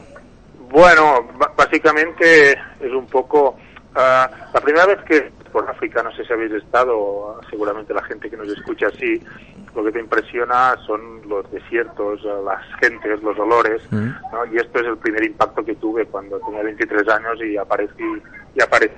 Bueno, básicamente es un poco... ah, la primera vez que por África, no sé si habéis estado, seguramente la gente que nos escucha sí, lo que te impresiona son los desiertos, ah, las gentes, los olores, Mm. ¿no? y esto es el primer impacto que tuve cuando tenía 23 años y aparecí, y aparecí,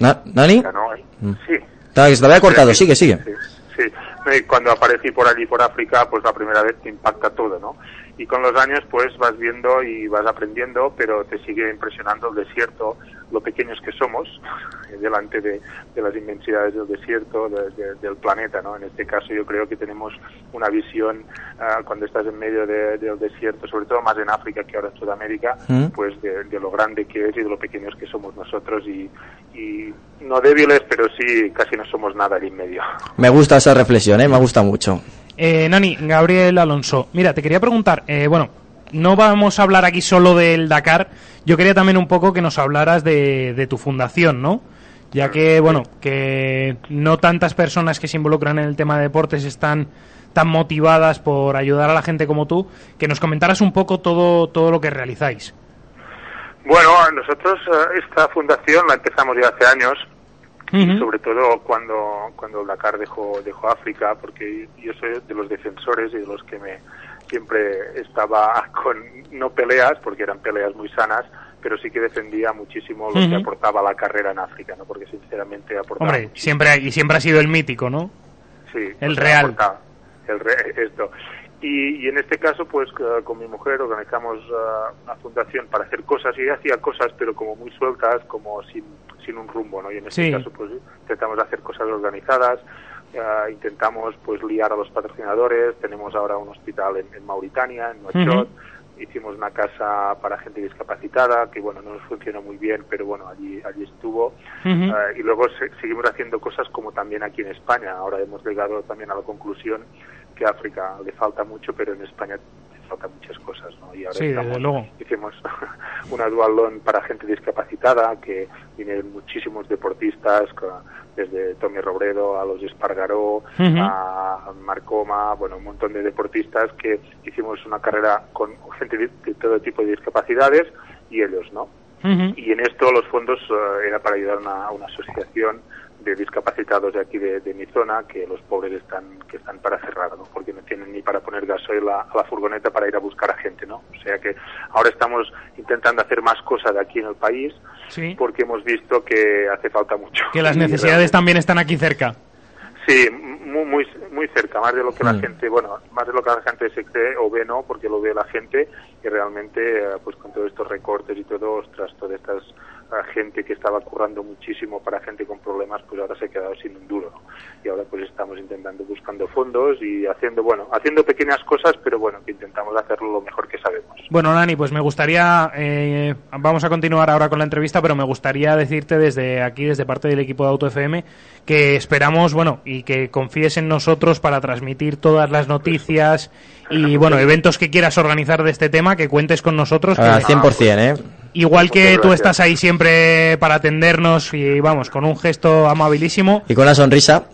Na- ¿Nani? ¿no? Mm. Sí, Estaba- que se te había cortado, sigue, sigue. Sí, sí. Eh, Cuando aparecí por allí, por África, pues la primera vez te impacta todo, ¿no? Y con los años, pues vas viendo y vas aprendiendo, pero te sigue impresionando el desierto, lo pequeños que somos, <laughs> delante de, de las inmensidades del desierto, de- de- del planeta, ¿no? En este caso yo creo que tenemos una visión, ah, cuando estás en medio de- del desierto, sobre todo más en África que ahora en Sudamérica, Mm. pues de, de lo grande que es y de lo pequeños que somos nosotros y, y no débiles, pero sí casi no somos nada allí en medio. Me gusta esa reflexión, ¿eh? me gusta mucho. Eh, Nani, Gabriel Alonso. Mira, te quería preguntar, eh, bueno, no vamos a hablar aquí solo del Dakar, yo quería también un poco que nos hablaras de, de tu fundación, ¿no? Ya que, bueno, que no tantas personas que se involucran en el tema de deportes están tan motivadas por ayudar a la gente como tú, que nos comentaras un poco todo, todo lo que realizáis. Bueno, nosotros eh, esta fundación la empezamos ya hace años, Sobre todo cuando, cuando Dakar dejó, dejó África, porque yo soy de los defensores y de los que me siempre estaba <laughs> con, no peleas, porque eran peleas muy sanas, pero sí que defendía muchísimo lo que aportaba la carrera en África, ¿no? porque sinceramente aportaba Hombre, siempre, y siempre ha sido el mítico, ¿no? Sí, El sea, real. El re- esto. Y, y en este caso, pues eh, con mi mujer organizamos eh, una fundación para hacer cosas. Y ella hacía cosas, pero como muy sueltas, como sin, sin un rumbo, ¿no? Y en este Sí. caso, pues intentamos hacer cosas organizadas. eh, intentamos pues liar a los patrocinadores tenemos ahora un hospital en, en Mauritanía en Nouakchott hicimos una casa para gente discapacitada, que bueno, no nos funcionó muy bien, pero bueno, allí, allí estuvo. Eh, y luego se- seguimos haciendo cosas como también aquí en España. Ahora hemos llegado también a la conclusión que a África le falta mucho, pero en España le faltan muchas cosas, ¿no? Y ahora Sí, desde estamos- luego. hicimos <laughs> una dual loan para gente discapacitada, que vinieron muchísimos deportistas, desde Tommy Robredo a los Espargaró, a Marcoma, bueno, un montón de deportistas que hicimos una carrera con gente de, todo tipo de discapacidades y ellos, ¿no? Y en esto los fondos eh, era para ayudar a una, a una asociación de discapacitados de aquí de, de mi zona que los pobres están que están para cerrar, ¿no? Porque no tienen ni para poner gasoil a, a la furgoneta para ir a buscar a gente, ¿no? O sea que ahora estamos intentando hacer más cosas de aquí en el país Sí. porque hemos visto que hace falta mucho. Que las <laughs> necesidades también están aquí cerca. Sí, muy, muy, muy cerca, más de lo que la Mm. gente, bueno, más de lo que la gente se cree o ve, ¿no? Porque lo ve la gente y realmente, pues con todos estos recortes y todo, ostras, toda esta gente que estaba currando muchísimo para gente con problemas, pues ahora se ha quedado sin un duro, ¿no? Y ahora pues estamos intentando, buscando fondos y haciendo, bueno, haciendo pequeñas cosas, pero bueno, que intentamos hacerlo lo mejor que sabemos. Bueno, Nani, pues me gustaría, eh, vamos a continuar ahora con la entrevista, pero me gustaría decirte desde aquí, desde parte del equipo de Auto FM, que esperamos, bueno, y que confíes en nosotros para transmitir todas las noticias y, bueno, eventos que quieras organizar de este tema, que cuentes con nosotros. Al 100%, ¿eh? igual que tú estás ahí siempre para atendernos y, vamos, con un gesto amabilísimo, Y con una sonrisa.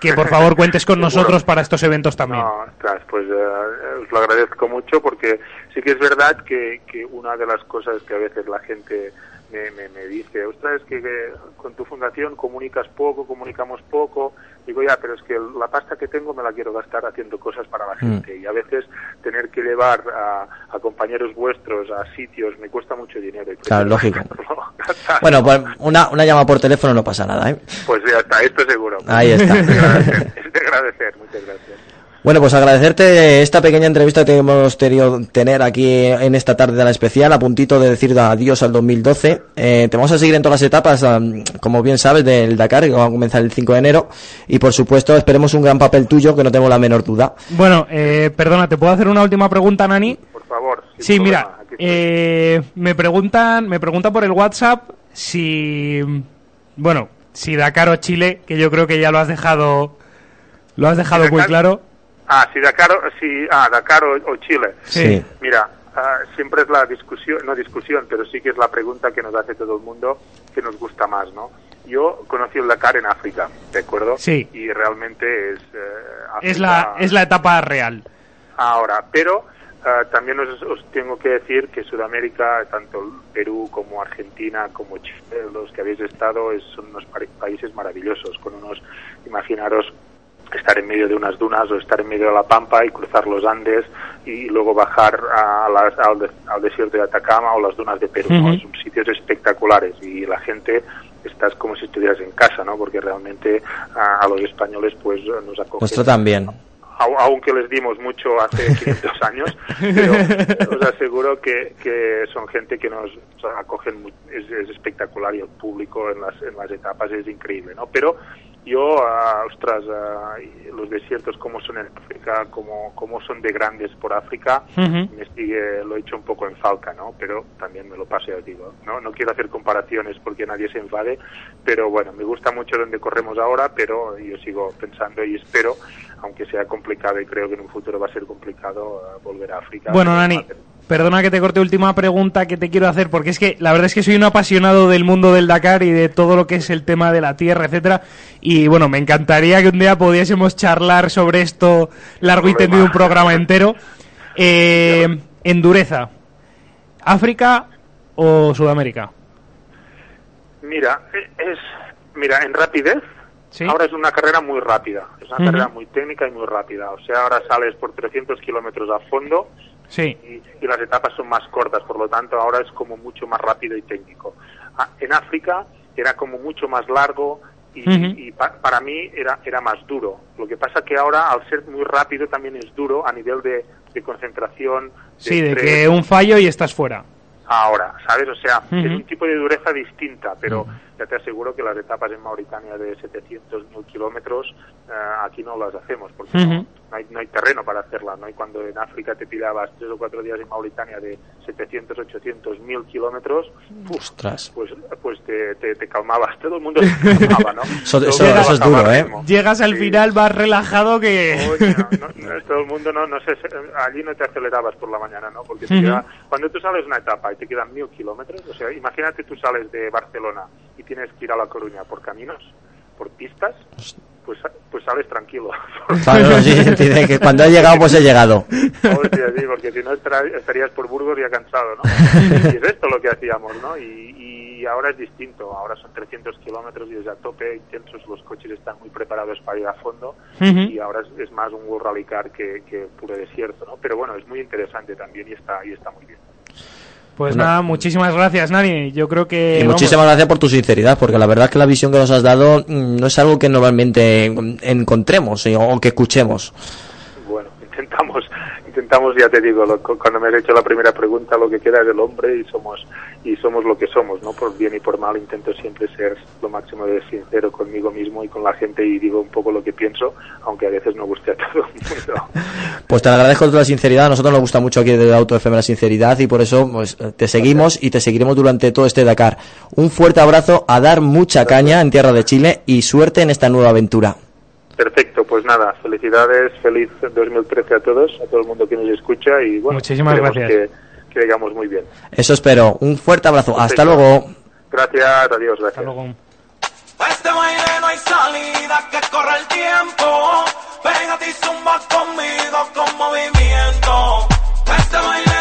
que por favor cuentes con nosotros para estos eventos también. No, ostras, pues eh, os lo agradezco mucho porque sí que es verdad que, que una de las cosas que a veces la gente me, me, me dice, ostras, es que, que con tu fundación comunicas poco, comunicamos poco. Digo, ya, pero es que la pasta que tengo me la quiero gastar haciendo cosas para la gente. Y a veces tener que llevar a, a compañeros vuestros a sitios me cuesta mucho dinero. y Claro, lógico. <laughs> Bueno, pues una, una llamada por teléfono no pasa nada, ¿eh? Pues ya está, esto seguro. Ahí está. Es de agradecer, es de agradecer, muchas gracias. Bueno, pues agradecerte esta pequeña entrevista que hemos tenido tener aquí en esta tarde de la especial, a puntito de decir adiós al 2012. Eh, te vamos a seguir en todas las etapas, como bien sabes, del Dakar, que va a comenzar el 5 de enero. Y por supuesto, esperemos un gran papel tuyo, que no tengo la menor duda. Bueno, eh, perdona, ¿te puedo hacer una última pregunta, Nani? Por favor. Sí, problema, mira, eh, me preguntan, me preguntan por el WhatsApp si, bueno, si Dakar o Chile, que yo creo que ya lo has dejado, lo has dejado muy claro. Ah, si Dakar, o- si, ah, Dakar o, o Chile. Sí. Mira, ah, siempre es la discusión, no discusión, pero sí que es la pregunta que nos hace todo el mundo que nos gusta más, ¿no? Yo conocí el Dakar en África, ¿de acuerdo? Sí. Y realmente es... eh, Es la, es la etapa real. ahora, pero ah, también os, os tengo que decir que Sudamérica, tanto Perú como Argentina como Chile, los que habéis estado, es- son unos pa- países maravillosos, con unos, imaginaros, estar en medio de unas dunas o estar en medio de la pampa y cruzar los Andes y luego bajar a las- al, de- al desierto de Atacama o las dunas de Perú. Son sitios espectaculares y la gente estás como si estuvieras en casa, ¿no? Porque realmente a, a los españoles pues nos acogen Nuestro también. au- aunque les dimos mucho hace <laughs> 500 años, pero os aseguro que, que son gente que nos acogen, es, es espectacular y el público en las, en las etapas es increíble, ¿no? Pero yo, ah, ostras, ah, los desiertos como son en África, como, como son de grandes por África, Ujú. me sigue, lo he hecho un poco en falta, ¿no? Pero también me lo paso, ya os digo, ¿no? No quiero hacer comparaciones porque nadie se enfade, pero bueno, me gusta mucho donde corremos ahora, pero yo sigo pensando y espero, aunque sea complicado y creo que en un futuro va a ser complicado, eh, volver a África. Bueno, Nani, perdona que te corte última pregunta que te quiero hacer, porque es que la verdad es que soy un apasionado del mundo del Dakar y de todo lo que es el tema de la tierra, etcétera. Y bueno, me encantaría que un día pudiésemos charlar sobre esto largo y tendido un programa <laughs> entero. Eh, en dureza, ¿África o Sudamérica? Mira, es, mira, en rapidez, Sí. ahora es una carrera muy rápida, es una carrera muy técnica y muy rápida. O sea, ahora sales por 300 kilómetros a fondo Sí. y, y las etapas son más cortas, por lo tanto ahora es como mucho más rápido y técnico. Ah, en África era como mucho más largo y, Ujú. y pa- para mí era, era más duro. Lo que pasa que ahora al ser muy rápido también es duro a nivel de, de concentración. Sí, de estrés. que un fallo y estás fuera. ahora, ¿sabes? O sea, es un tipo de dureza distinta, pero ya te aseguro que las etapas en Mauritania de 700 mil kilómetros eh, aquí no las hacemos porque no, hay, no hay terreno para hacerla, ¿no? Y cuando en África te tirabas tres o cuatro días en Mauritania de 700, 800 mil kilómetros, Ostras. pues, pues te, te, te calmabas, todo el mundo se calmaba, ¿no? <laughs> Eso- es duro, ¿eh? Llegas al Sí. final más relajado que... No, no, todo el mundo no, no sé, allí no te acelerabas por la mañana, ¿no? Porque te Ujú. queda- cuando tú sales una etapa y te quedan mil kilómetros, o sea, imagínate tú sales de Barcelona y tienes que ir a La Coruña por caminos, por pistas, pues, pues sales tranquilo. <laughs> Claro, sí, tiene que cuando he llegado, pues he llegado. Hostia, sí, porque si no estarías por Burgos ya cansado, ¿no? <laughs> Y es esto lo que hacíamos, ¿no? Y, y ahora es distinto, ahora son 300 kilómetros y es a tope, intensos, los coches están muy preparados para ir a fondo y ahora es, es más un World Rally Car que, que puro desierto, ¿no? Pero bueno, es muy interesante también y está, y está muy bien. Pues nada, muchísimas gracias, Nani. Yo creo que... Y vamos, muchísimas gracias por tu sinceridad, porque la verdad es que la visión que nos has dado mm, no es algo que normalmente encontremos eh, o que escuchemos. Bueno, <laughs> intentamos, intentamos, ya te digo, lo- cuando me has hecho la primera pregunta, lo que queda es el hombre y somos y somos lo que somos, ¿no? Por bien y por mal intento siempre ser lo máximo de sincero conmigo mismo y con la gente y digo un poco lo que pienso, aunque a veces no guste a todo el mundo. <laughs> Pues te agradezco toda la sinceridad. A nosotros nos gusta mucho aquí de Auto FM la sinceridad y por eso pues, te seguimos y te seguiremos durante todo este Dakar. Un fuerte abrazo, a dar mucha caña en tierra de Chile y suerte en esta nueva aventura. Perfecto, pues nada, felicidades, feliz 2013 a todos, a todo el mundo que nos escucha y bueno, Muchísimas gracias. Que, que llegamos muy bien. Eso espero. Un fuerte abrazo. Hasta luego. Gracias, adiós, gracias. Hasta luego. Pa' este baile no hay salida, que corre el tiempo. Pégate y zumba conmigo con movimiento. Este baile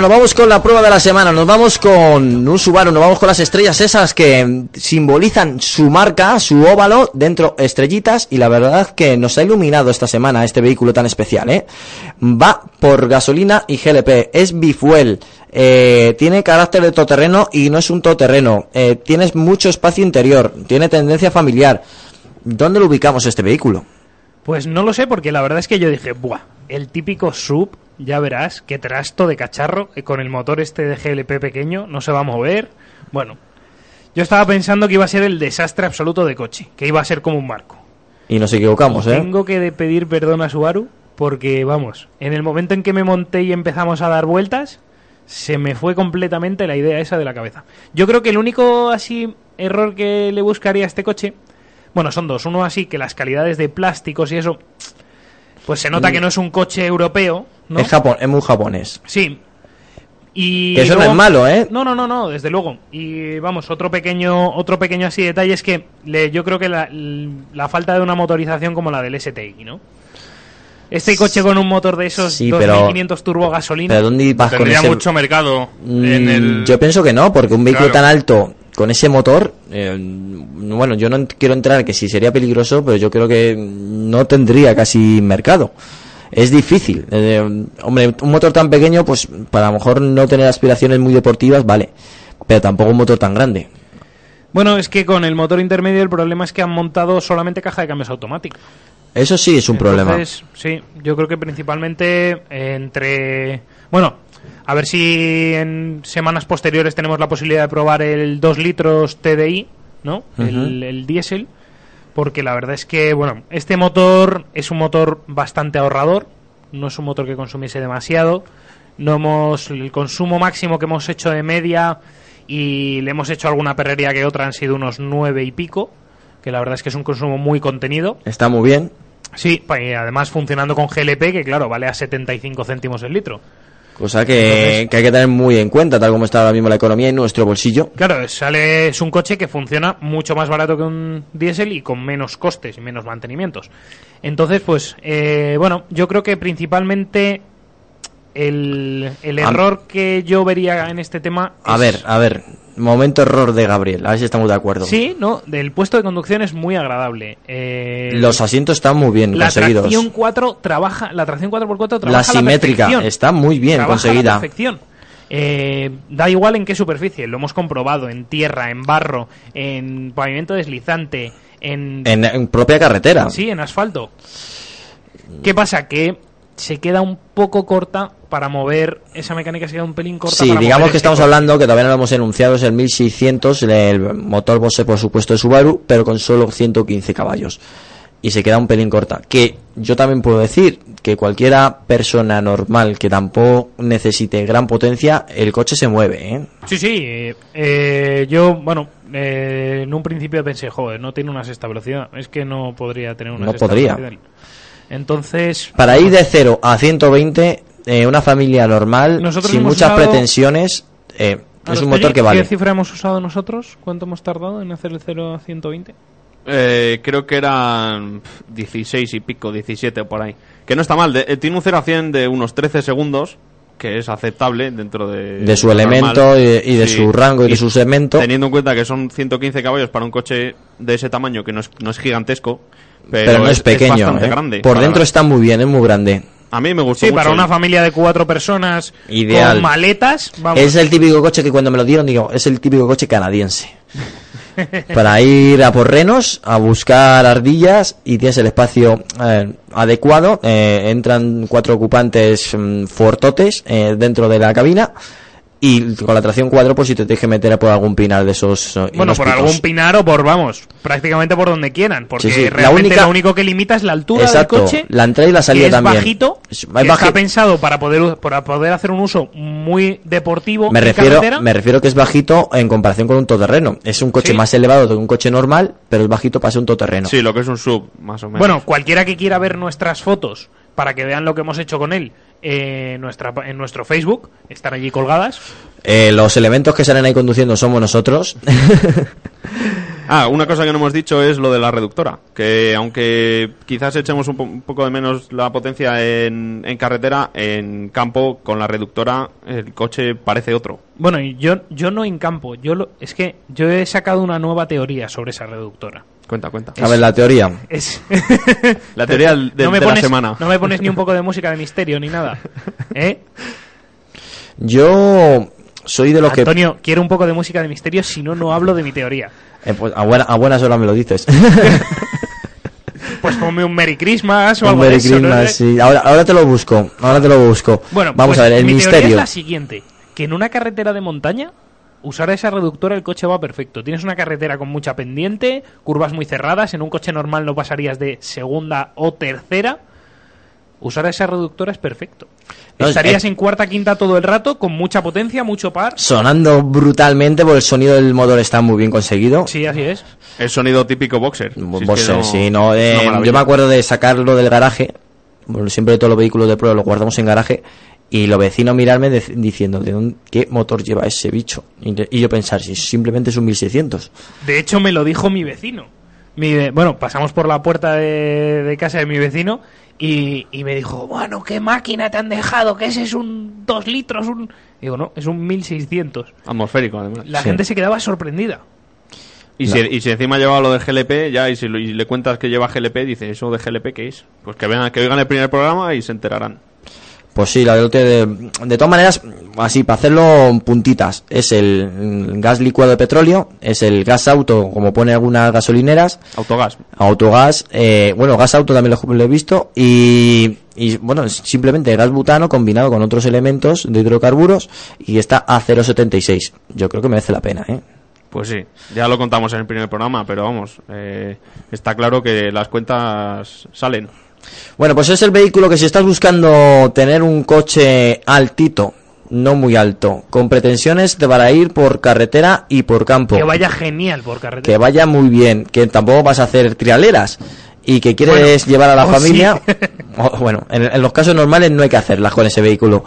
Bueno, nos vamos con la prueba de la semana, nos vamos con un Subaru, nos vamos con las estrellas esas que simbolizan su marca, su óvalo, dentro estrellitas y la verdad que nos ha iluminado esta semana este vehículo tan especial, ¿eh? Va por gasolina y GLP, es bifuel, eh, tiene carácter de todoterreno y no es un todoterreno, eh, tienes mucho espacio interior, tiene tendencia familiar. ¿Dónde lo ubicamos este vehículo? Pues no lo sé, porque la verdad es que yo dije, buah, el típico sub, ya verás, qué trasto de cacharro, eh, con el motor este de GLP pequeño, no se va a mover. Bueno, yo estaba pensando que iba a ser el desastre absoluto de coche, que iba a ser como un marco. Y nos equivocamos, ¿eh? Tengo que pedir perdón a Subaru, porque vamos, en el momento en que me monté y empezamos a dar vueltas, se me fue completamente la idea esa de la cabeza. Yo creo que el único así error que le buscaría a este coche, bueno, son dos. Uno así que las calidades de plásticos y eso, pues se nota que no es un coche europeo, ¿no? Es, Japón, es muy japonés. Sí. Y Que eso no es malo, ¿eh? No, no, no, no, desde luego. Y vamos, otro pequeño, otro pequeño así detalle es que le, yo creo que la, la falta de una motorización como la del STI, ¿no? Este coche con un motor de esos Sí, 2500 turbo gasolina. ¿Pero dónde vas con Tendría ese...? mucho mercado Mm, en el... Yo pienso que no, porque un vehículo Claro. tan alto con ese motor, eh, bueno, yo no quiero entrar que si sería peligroso, pero yo creo que no tendría casi mercado. Es difícil. Eh, hombre, un motor tan pequeño, pues para a lo mejor no tener aspiraciones muy deportivas, vale, pero tampoco un motor tan grande. Bueno, es que con el motor intermedio el problema es que han montado solamente caja de cambios automática. Eso sí es un problema. Sí, yo creo que principalmente entre... Bueno, a ver si en semanas posteriores tenemos la posibilidad de probar el 2 litros TDI, ¿no? el, Ujú. el diésel, porque la verdad es que, bueno, este motor es un motor bastante ahorrador, no es un motor que consumiese demasiado, no hemos el consumo máximo que hemos hecho de media y le hemos hecho alguna perrería que otra han sido unos 9 y pico, que la verdad es que es un consumo muy contenido. Está muy bien. Sí, y además funcionando con GLP, que claro, vale a 75 céntimos el litro. Cosa que, que hay que tener muy en cuenta, tal como está ahora mismo la economía en nuestro bolsillo. Claro, sale, es un coche que funciona mucho más barato que un diésel y con menos costes y menos mantenimientos. Entonces, pues, eh, bueno, yo creo que principalmente el, el error que yo vería en este tema A es- ver, a ver, momento error de Gabriel, a ver si estamos de acuerdo. Sí, no, del puesto de conducción es muy agradable. Eh, Los asientos están muy bien la conseguidos. tracción 4 trabaja, la tracción 4x4 trabaja La a simétrica está muy bien Trabaja a la conseguida. perfección. Eh, da igual en qué superficie, lo hemos comprobado, en tierra, en barro, en pavimento deslizante, en... En, en propia carretera. Sí, en asfalto. ¿Qué pasa? Que se queda un poco corta para mover, esa mecánica se queda un pelín corta Sí, para digamos mover que este estamos hablando, que todavía no lo hemos enunciado, es el 1600, el motor Bose por supuesto de Subaru, pero con solo 115 caballos. Y se queda un pelín corta. Que yo también puedo decir que cualquiera persona normal que tampoco necesite gran potencia, el coche se mueve, ¿eh? Sí, sí. eh, eh, yo, bueno, eh, en un principio pensé, joder, no tiene una sexta velocidad. Es que no podría tener una No sexta podría. velocidad. Entonces, Para ir de 0 a 120, eh, una familia normal, Nosotros sin muchas usado- pretensiones, eh, es un motor que vale. ¿Qué cifra hemos usado nosotros? ¿Cuánto hemos tardado en hacer el 0 a 120? Eh, creo que eran pf, 16 y pico, 17 por ahí. Que no está mal. de- eh, tiene un 0 a 100 de unos 13 segundos, que es aceptable dentro de... De su elemento y de- y de su rango y de su segmento. Teniendo en cuenta que son 115 caballos para un coche de ese tamaño, que no es, no es gigantesco, pero, Pero, no es, pequeño, bastante ¿eh? grande. Por dentro está muy bien, es muy grande. A mí me gustó Sí, mucho. para una familia de cuatro personas Ideal. con maletas, vamos. Es el típico coche que cuando me lo dieron digo, es el típico coche canadiense. <laughs> Para ir a por renos, a buscar ardillas y tienes el espacio eh, adecuado. eh, entran cuatro ocupantes mm, fortotes eh, dentro de la cabina y con la tracción 4 pues si te tienes que meter por algún pinar de esos eh, Bueno, por algún pinar o por, vamos, prácticamente por donde quieran. Porque Sí, sí, la realmente única- lo único que limita es la altura Exacto, del coche. la entrada y la salida que es también. bajito, Es- que es baji- está pensado para poder, para poder hacer un uso muy deportivo me en refiero, carretera. me refiero que es bajito en comparación con un todoterreno. Es un coche Sí. más elevado que un coche normal, pero es bajito para ser un todoterreno. Sí, lo que es un sub, más o menos. Bueno, cualquiera que quiera ver nuestras fotos para que vean lo que hemos hecho con él eh, en, nuestra, en nuestro Facebook, están allí colgadas. Eh, los elementos que salen ahí conduciendo somos nosotros. <laughs> Ah, una cosa que no hemos dicho es lo de la reductora. Que aunque quizás echemos un, po- un poco de menos la potencia en, en carretera, en campo con la reductora el coche parece otro. Bueno, y yo, yo no en campo, yo lo, es que yo he sacado una nueva teoría sobre esa reductora. Cuenta, cuenta. A ver, la teoría. Es... <laughs> La teoría del- del- no me de la semana. No me pones ni un poco de música de misterio ni nada. ¿Eh? Yo soy de los que... Antonio, quiero un poco de música de misterio, si no, no hablo de mi teoría. Eh, pues, a, buena- a buenas horas me lo dices. <laughs> Pues ponme un Merry Christmas o Un algo de Merry eso. ¿no? Christmas, sí. ahora, ahora te lo busco. Ahora te lo busco. Bueno, Vamos pues a ver, el mi teoría misterio. es la siguiente, que en una carretera de montaña usar esa reductora el coche va perfecto. Tienes una carretera con mucha pendiente, curvas muy cerradas, en un coche normal no pasarías de segunda o tercera. Usar esa reductora es perfecto. No, Estarías eh, en cuarta, quinta todo el rato, con mucha potencia, mucho par. Sonando brutalmente, porque el sonido del motor está muy bien conseguido. Sí, así es. El sonido típico boxer. Si es que Boxer, no- sí, no, eh, yo me acuerdo de sacarlo del garaje. Bueno, siempre todos los vehículos de prueba los guardamos en garaje. Y los vecinos mirarme de- diciendo, ¿de dónde, qué motor lleva ese bicho? Y, de- y yo pensar, si simplemente es un 1600. De hecho, me lo dijo mi vecino. Mi bueno, pasamos por la puerta de, de casa de mi vecino Y, y me dijo, bueno, ¿qué máquina te han dejado? Que ese es un 2 litros, un... Digo, no, es un 1600. Atmosférico, además. La Sí. gente se quedaba sorprendida. Y, si, y si encima lleva lo de GLP, ya, y si lo- y le cuentas que lleva GLP, dice, ¿eso de GLP qué es? Pues que vean, que oigan el primer programa y se enterarán. Pues sí, la de, de, de todas maneras, así, para hacerlo en puntitas, es el gas licuado de petróleo, es el gas auto, como pone algunas gasolineras, Autogas. autogas, eh, bueno, gas auto también lo, lo he visto, y, y bueno, simplemente gas butano combinado con otros elementos de hidrocarburos, y está a 0,76. Yo creo que merece la pena, ¿eh? Pues sí, ya lo contamos en el primer programa, pero vamos, eh, está claro que las cuentas salen. Bueno, pues es el vehículo que si estás buscando tener un coche altito, no muy alto, con pretensiones de para ir por carretera y por campo, Que vaya genial por carretera. que vaya muy bien, que tampoco vas a hacer trialeras y que quieres Bueno, llevar a la o familia, sí. <laughs> o- bueno, en, en los casos normales no hay que hacerlas con ese vehículo.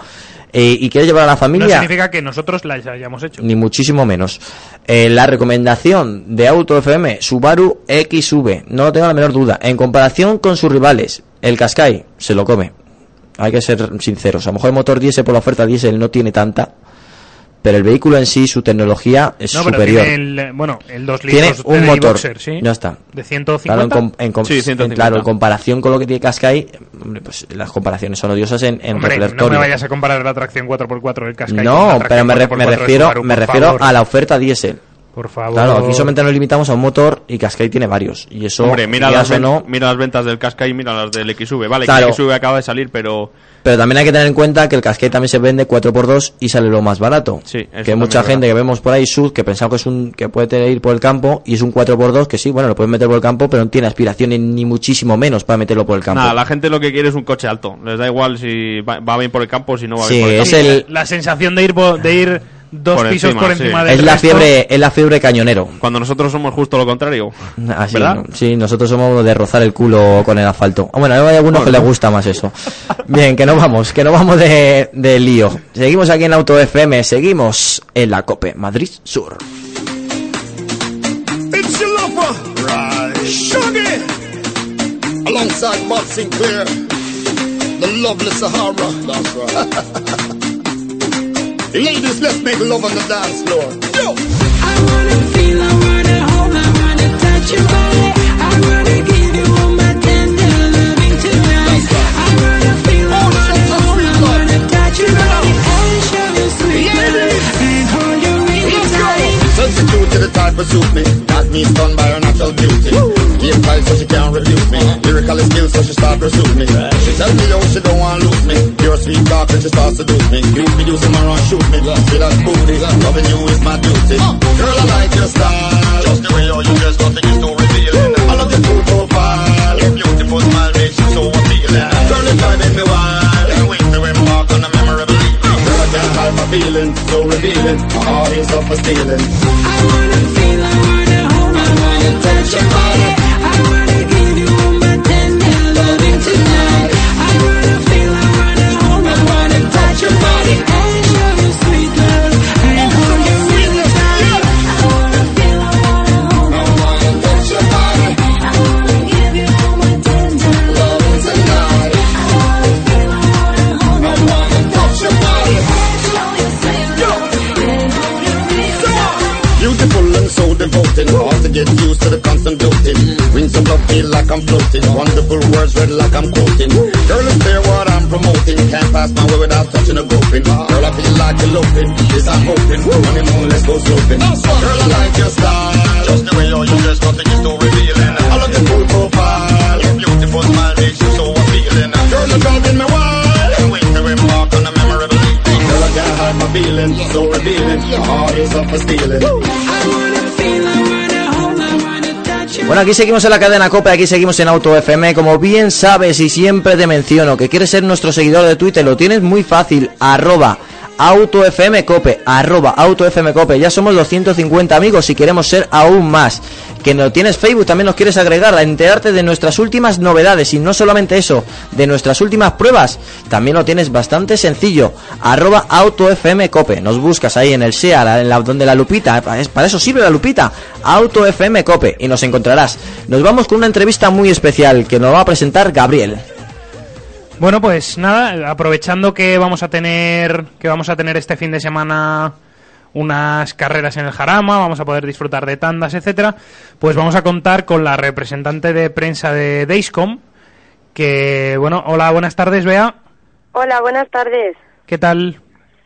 Eh, y quieres llevar a la No familia, significa que nosotros las hayamos hecho. ni muchísimo menos. Eh, la recomendación de Auto FM, Subaru XV, no lo tengo la menor duda. En comparación con sus rivales, el Qashqai se lo come. Hay que ser sinceros. A lo mejor el motor diésel por la oferta diésel no tiene tanta, pero el vehículo en sí, su tecnología es No, pero superior. tiene el, bueno, el 2 Tiene litros un TDI motor. Boxer, ¿sí? Ya está. De 150. Claro, en, com- en com- Sí, 150. en- claro, en comparación con lo que tiene Qashqai, hombre, pues las comparaciones son odiosas en, en Hombre, no me vayas a comparar la tracción 4x4 del Qashqai con la No, pero me, re- 4x4 me refiero, Subaru, me refiero favor. a la oferta diésel. Por favor. Claro, aquí solamente nos limitamos a un motor y Qashqai tiene varios. Y eso, Hombre, mira las, ven- no, mira las ventas del Casca y mira las del XV. Vale, Claro. que el XV acaba de salir, pero pero también hay que tener en cuenta que el Qashqai también se vende 4x2 y sale lo más barato. Sí, eso que mucha es gente que vemos por ahí, sud, que pensamos que es un que puede ir por el campo y es un 4x2 que sí, bueno, lo puedes meter por el campo, pero no tiene aspiraciones ni muchísimo menos para meterlo por el campo. nada, la gente lo que quiere es un coche alto. Les da igual si va, va bien por el campo o si no va Sí, bien por el es campo. el- La sensación de ir, de ir dos Por pisos encima, por sí. encima del es la resto. fiebre, es la fiebre cañonero. Cuando nosotros somos justo lo contrario. Así, ¿Verdad? ¿no? Sí, nosotros somos de rozar el culo con el asfalto. Ah, Bueno, hay algunos que les gusta más eso. Bien, que no vamos, que no vamos de, de lío. Seguimos aquí en Auto FM, seguimos en la COPE, Madrid Sur. It's your lover, right? Alongside Bob Sinclair, the lovely Sahara. That's right. <laughs> Ladies, let's make love on the dance floor. Yo. The type of suit me. Got me stunned by her natural beauty. Game tight so she can't refute me. Lyrical skills so she start pursue me. She tell me yo she don't want lose me. Pure sweet talk and she starts to seduce me. Use me, use him around, shoot me. See that booty, loving you is my duty. Girl I like your style. Just the way you dress, nothing is so revealing. Hide so revealing. My heart is up for stealing. I wanna feel, I wanna hold, I wanna touch your body. Of feel like I'm floating. Wonderful words read like I'm quoting. Girl, it's clear what I'm promoting. Can't pass my way without touching a groping. Girl, I feel like eloping. This I'm hoping. Honeymoon, let's go sloping. Girl, I like your style. Just the way you dress, nothing is so revealing. I love your cool profile. Your beautiful smile makes you so appealing. Girl, you're driving me wild. Can't wait to embark on a memorable evening. Girl, I can't hide my feelings. So revealing. My heart is up for stealing. Bueno, aquí seguimos en la cadena COPE, aquí seguimos en Auto FM. Como bien sabes y siempre te menciono que quieres ser nuestro seguidor de Twitter, lo tienes muy fácil, arroba AutoFMCope, arroba AutoFMCope. Ya somos 250 amigos y queremos ser aún más. Que no tienes Facebook, también nos quieres agregar a enterarte de nuestras últimas novedades y no solamente eso, de nuestras últimas pruebas, también lo tienes bastante sencillo, arroba AutoFMCope. Nos buscas ahí en el SEA, en la, donde la lupita, para eso sirve la lupita, AutoFMCope y nos encontrarás. Nos vamos con una entrevista muy especial que nos va a presentar Gabriel. Bueno, pues nada, aprovechando que vamos a tener que vamos a tener este fin de semana unas carreras en el Jarama, vamos a poder disfrutar de tandas, etcétera, pues vamos a contar con la representante de prensa de Dayscom, que bueno, hola, buenas tardes, Bea. Hola, buenas tardes. ¿Qué tal?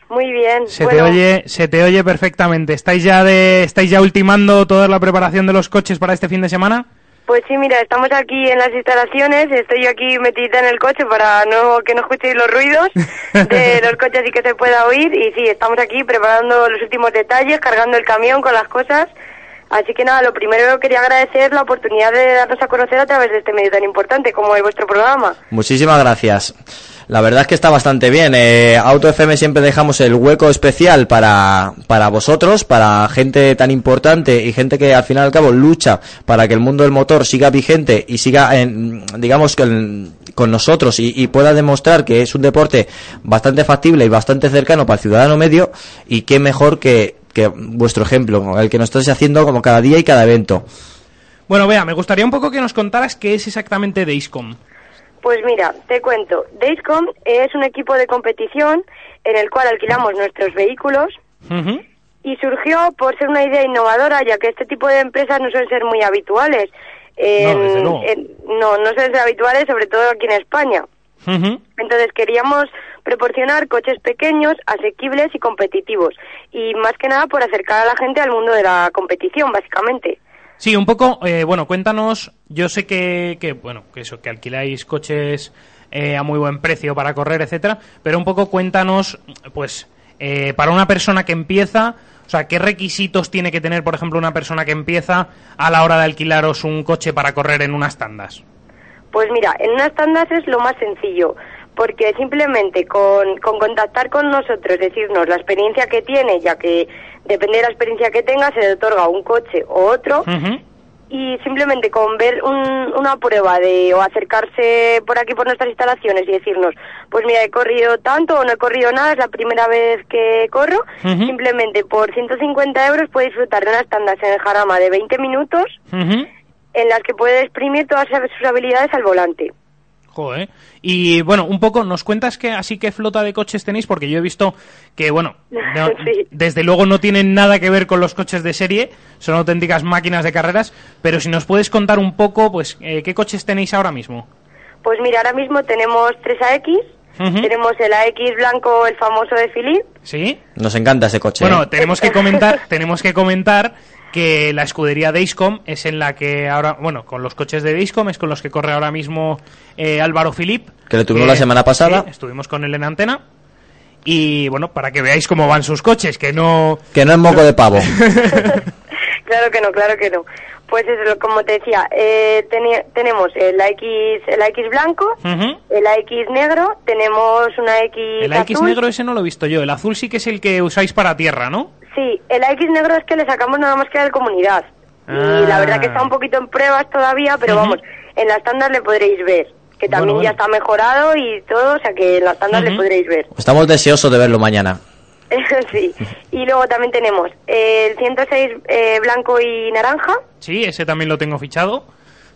Muy bien. Se bueno, te oye, se te oye perfectamente. ¿Estáis ya de estáis ya ultimando toda la preparación de los coches para este fin de semana? Pues sí, mira, estamos aquí en las instalaciones, estoy aquí metida en el coche para no que no escuchéis los ruidos de <laughs> los coches y que se pueda oír. Y sí, estamos aquí preparando los últimos detalles, cargando el camión con las cosas. Así que nada, lo primero quería agradecer la oportunidad de darnos a conocer a través de este medio tan importante como es vuestro programa. Muchísimas gracias. La verdad es que está bastante bien. Eh, Auto FM siempre dejamos el hueco especial para, para vosotros, para gente tan importante y gente que al final y al cabo lucha para que el mundo del motor siga vigente y siga, en, digamos, con, con nosotros y, y pueda demostrar que es un deporte bastante factible y bastante cercano para el ciudadano medio. Y qué mejor que, que vuestro ejemplo, el que nos estáis haciendo como cada día y cada evento. Bueno, Bea, me gustaría un poco que nos contaras qué es exactamente Dayscom. Pues mira, te cuento. Dayscom es un equipo de competición en el cual alquilamos nuestros vehículos y surgió por ser una idea innovadora, ya que este tipo de empresas no suelen ser muy habituales. En- no, no suelen ser habituales, sobre todo aquí en España. Entonces queríamos proporcionar coches pequeños, asequibles y competitivos. Y más que nada por acercar a la gente al mundo de la competición, básicamente. Sí, un poco, eh, bueno, cuéntanos, yo sé que, que, bueno, que eso, que alquiláis coches eh, a muy buen precio para correr, etcétera, pero un poco cuéntanos, pues, eh, para una persona que empieza, o sea, ¿qué requisitos tiene que tener, por ejemplo, una persona que empieza a la hora de alquilaros un coche para correr en unas tandas? Pues mira, en unas tandas es lo más sencillo, porque simplemente con, con contactar con nosotros, decirnos la experiencia que tiene, ya que depende de la experiencia que tenga, se le otorga un coche o otro, y simplemente con ver un- una prueba de o acercarse por aquí por nuestras instalaciones y decirnos, pues mira, he corrido tanto o no he corrido nada, es la primera vez que corro, simplemente por 150 euros puede disfrutar de unas tandas en el Jarama de 20 minutos en las que puede exprimir todas sus habilidades al volante. Joder. Y bueno, un poco, ¿nos cuentas que así que flota de coches tenéis? Porque yo he visto que, bueno, no- <laughs> desde luego no tienen nada que ver con los coches de serie, son auténticas máquinas de carreras, pero si nos puedes contar un poco, pues, eh, ¿qué coches tenéis ahora mismo? Pues mira, ahora mismo tenemos 3 Tenemos el AX blanco, el famoso de Philippe, ¿Sí? Nos encanta ese coche. Bueno, ¿eh? tenemos que comentar, <laughs> tenemos que comentar que la escudería Dayscom es en la que ahora, bueno, con los coches de Dayscom es con los que corre ahora mismo eh, Álvaro Filip. Que le tuvimos la semana pasada. estuvimos con él en antena. Y bueno, para que veáis cómo van sus coches, que no... Que no es moco de pavo. <laughs> <laughs> claro que no, claro que no. Pues eso, como te decía, eh, teni- tenemos el AX, el AX blanco, el AX negro, tenemos una X El AX azul. negro ese no lo he visto yo, el azul sí que es el que usáis para tierra, ¿no? Sí, el AX negro es que le sacamos nada más que de comunidad. Y la Ah. verdad que está un poquito en pruebas todavía, pero vamos, en las tandas le podréis ver. Que también Bueno, ya está mejorado y todo, o sea que en las tandas le podréis ver. Estamos deseosos de verlo mañana. <laughs> sí. Y luego también tenemos el 106 eh, blanco y naranja, Sí, ese también lo tengo fichado.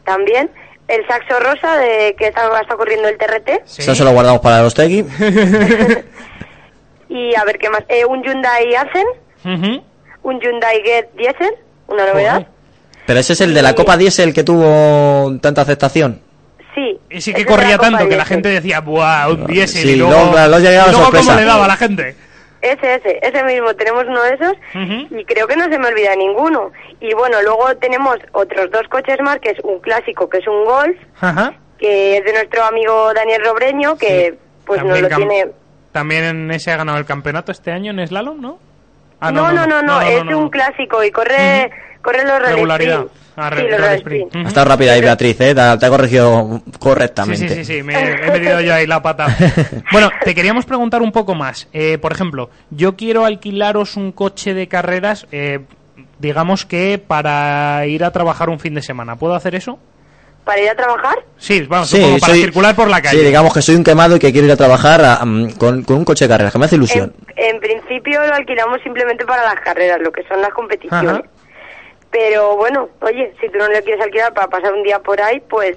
también. El saxo rosa de que está, está corriendo el TRT. Eso se lo guardamos para los Tegui. <laughs> <laughs> Y a ver qué más. Eh, un Hyundai Accent, Ujú. un Hyundai Get Diesel, una novedad. Pero ese es el de la Copa Diesel que tuvo tanta aceptación. Sí. Ese ese que corría tanto que la gente decía, ¡buah, un diésel! Sí, y luego, luego, luego y luego sorpresa. cómo le daba a la gente. Ese, ese, ese mismo, tenemos uno de esos y creo que no se me olvida ninguno. Y bueno, luego tenemos otros dos coches más, que es un clásico, que es un Golf, que es de nuestro amigo Daniel Robreño, que pues nos También lo cam- tiene... También en ese ha ganado el campeonato este año en slalom, ¿no? Ah, no, no, no, no, es un clásico y corre, corre los. Ah, Sí. Ha estado rápida ahí Beatriz, ¿eh? Te, te ha corregido correctamente. sí, sí, sí, me he metido yo ahí la pata. <laughs> Bueno, te queríamos preguntar un poco más. Eh, por ejemplo, yo quiero alquilaros un coche de carreras, eh, digamos que para ir a trabajar un fin de semana. ¿Puedo hacer eso? ¿Para ir a trabajar? Sí, vamos, Sí, para soy- circular por la calle. Sí, digamos que soy un quemado y que quiero ir a trabajar a- mm, con, con un coche de carreras, que me hace ilusión. En principio lo alquilamos simplemente para las carreras, lo que son las competiciones. Ajá. Pero bueno, oye, si tú no lo quieres alquilar para pasar un día por ahí, pues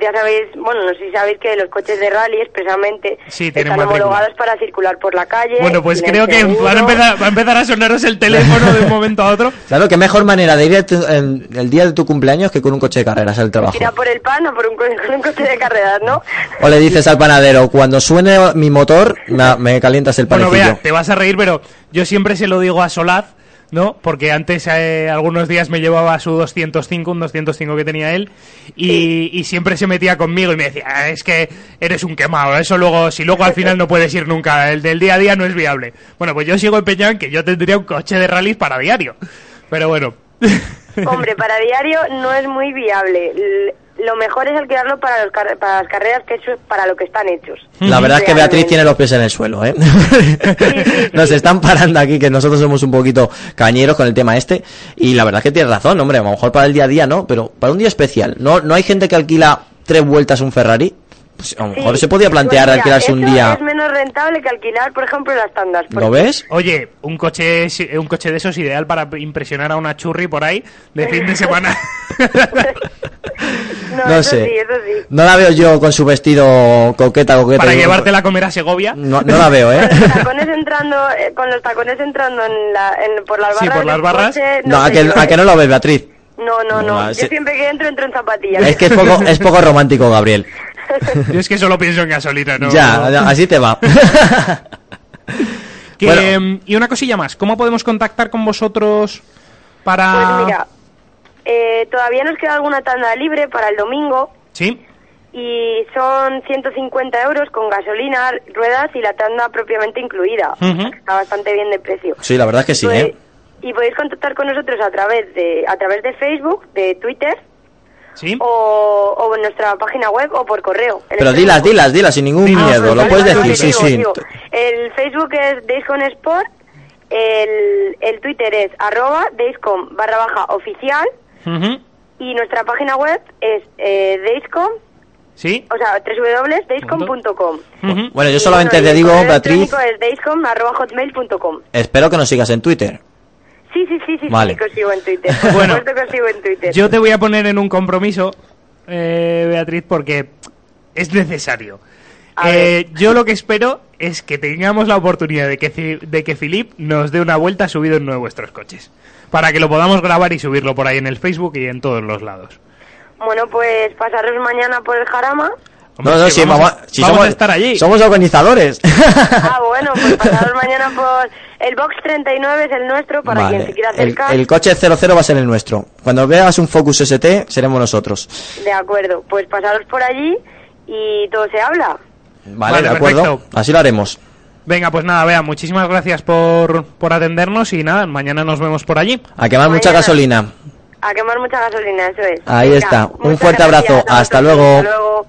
ya sabéis, bueno, no sé si sabéis que los coches de rally expresamente Sí, están matrícula. homologados para circular por la calle. Bueno, pues creo que van a empezar, va a empezar a sonaros el teléfono de un momento a otro. <laughs> Claro, qué mejor manera de ir a tu- en el día de tu cumpleaños que con un coche de carreras al trabajo. Ir a por el pan o por un, co- <laughs> con un coche de carreras, ¿no? O le dices al panadero, cuando suene mi motor, me, me calientas el Bueno, panecillo. vea, te vas a reír, pero yo siempre se lo digo a Solaz, ¿no? Porque antes, eh, algunos días me llevaba su 205, un 205 que tenía él, y, y siempre se metía conmigo y me decía, "Ah, es que eres un quemado, eso luego, si luego al final no puedes ir nunca, el del día a día no es viable. Bueno, pues yo sigo empeñado en que yo tendría un coche de rally para diario. Pero bueno. Hombre, para diario no es muy viable. Lo mejor es alquilarlo para, los car- para las carreras, que es para lo que están hechos. La verdad es que Beatriz tiene los pies en el suelo, ¿eh? <laughs> Nos están parando aquí, que nosotros somos un poquito cañeros con el tema este. Y la verdad es que tienes razón, hombre. A lo mejor para el día a día no, pero para un día especial. ¿No, no hay gente que alquila tres vueltas un Ferrari? Pues a lo mejor Sí, se podía plantear pues mira, alquilarse un día. Es menos rentable que alquilar, por ejemplo, las tandas. ¿Lo ves? Oye, un coche, un coche de esos ideal para impresionar a una churri por ahí de fin de <laughs> semana. <laughs> No, No eso sé. sí, eso sí. No la veo yo con su vestido coqueta, coqueta. para llevártela a comer a Segovia. No, no la veo, ¿eh? Con los tacones entrando, eh, con los tacones entrando en la, en- por las barras. Sí, por las barras. coche, No, a que, yo, a que no lo ves, Beatriz. No, no, no. Yo se- siempre que entro, entro en zapatillas. Es que es poco, es poco romántico, Gabriel. Yo es que solo pienso en gasolina, ¿no? Ya, ya, así te va. <laughs> Que, Bueno. em, Y una cosilla más, ¿cómo podemos contactar con vosotros para...? Pues mira, eh, todavía nos queda alguna tanda libre para el domingo Sí, y son 150 euros con gasolina, ruedas y la tanda propiamente incluida. Está bastante bien de precio. Sí, la verdad es que sí, Pues- ¿eh? Y podéis contactar con nosotros a través de a través de Facebook, de Twitter sí. o, o en nuestra página web o por correo. Pero electrónico. dilas, dilas, dilas, sin ningún miedo. Lo puedes vale, decir, sí, digo, sí. digo. El Facebook es Dayscom Sport, el, el Twitter es arroba Dayscom barra baja oficial Ujú. y nuestra página web es eh, Dayscom, Sí. o sea, www.dayscom.com. Ujú. Bueno, yo solamente bueno, te digo, correo Beatriz, es dayscom arroba hotmail.com. espero que nos sigas en Twitter. Sí, sí, sí, sí, Vale. sí, que os sigo en Twitter. <laughs> Por Bueno, supuesto que os sigo en Twitter. Yo te voy a poner en un compromiso, eh, Beatriz, porque es necesario. Eh, yo lo que espero es que tengamos la oportunidad de que, de que Philip nos dé una vuelta subido en uno de vuestros coches. Para que lo podamos grabar y subirlo por ahí en el Facebook y en todos los lados. Bueno, pues pasaros mañana por el Jarama. Hombre, no, no, sí, vamos, vamos, a- sí vamos somos, a estar allí. Somos organizadores. Ah, bueno, pues pasaros mañana por... El Box 39 es el nuestro, para quien se quiera El, acercar. el coche 00 va a ser el nuestro. Cuando veas un Focus ST, seremos nosotros. De acuerdo, pues pasaros por allí y todo se habla. Vale, Vale, de acuerdo. perfecto. Así lo haremos. Venga, pues nada, vea, muchísimas gracias por, por atendernos y nada, mañana nos vemos por allí. A quemar mucha gasolina. A quemar mucha gasolina, eso es. Ahí está. Un fuerte gracias abrazo. Hasta luego. Hasta luego.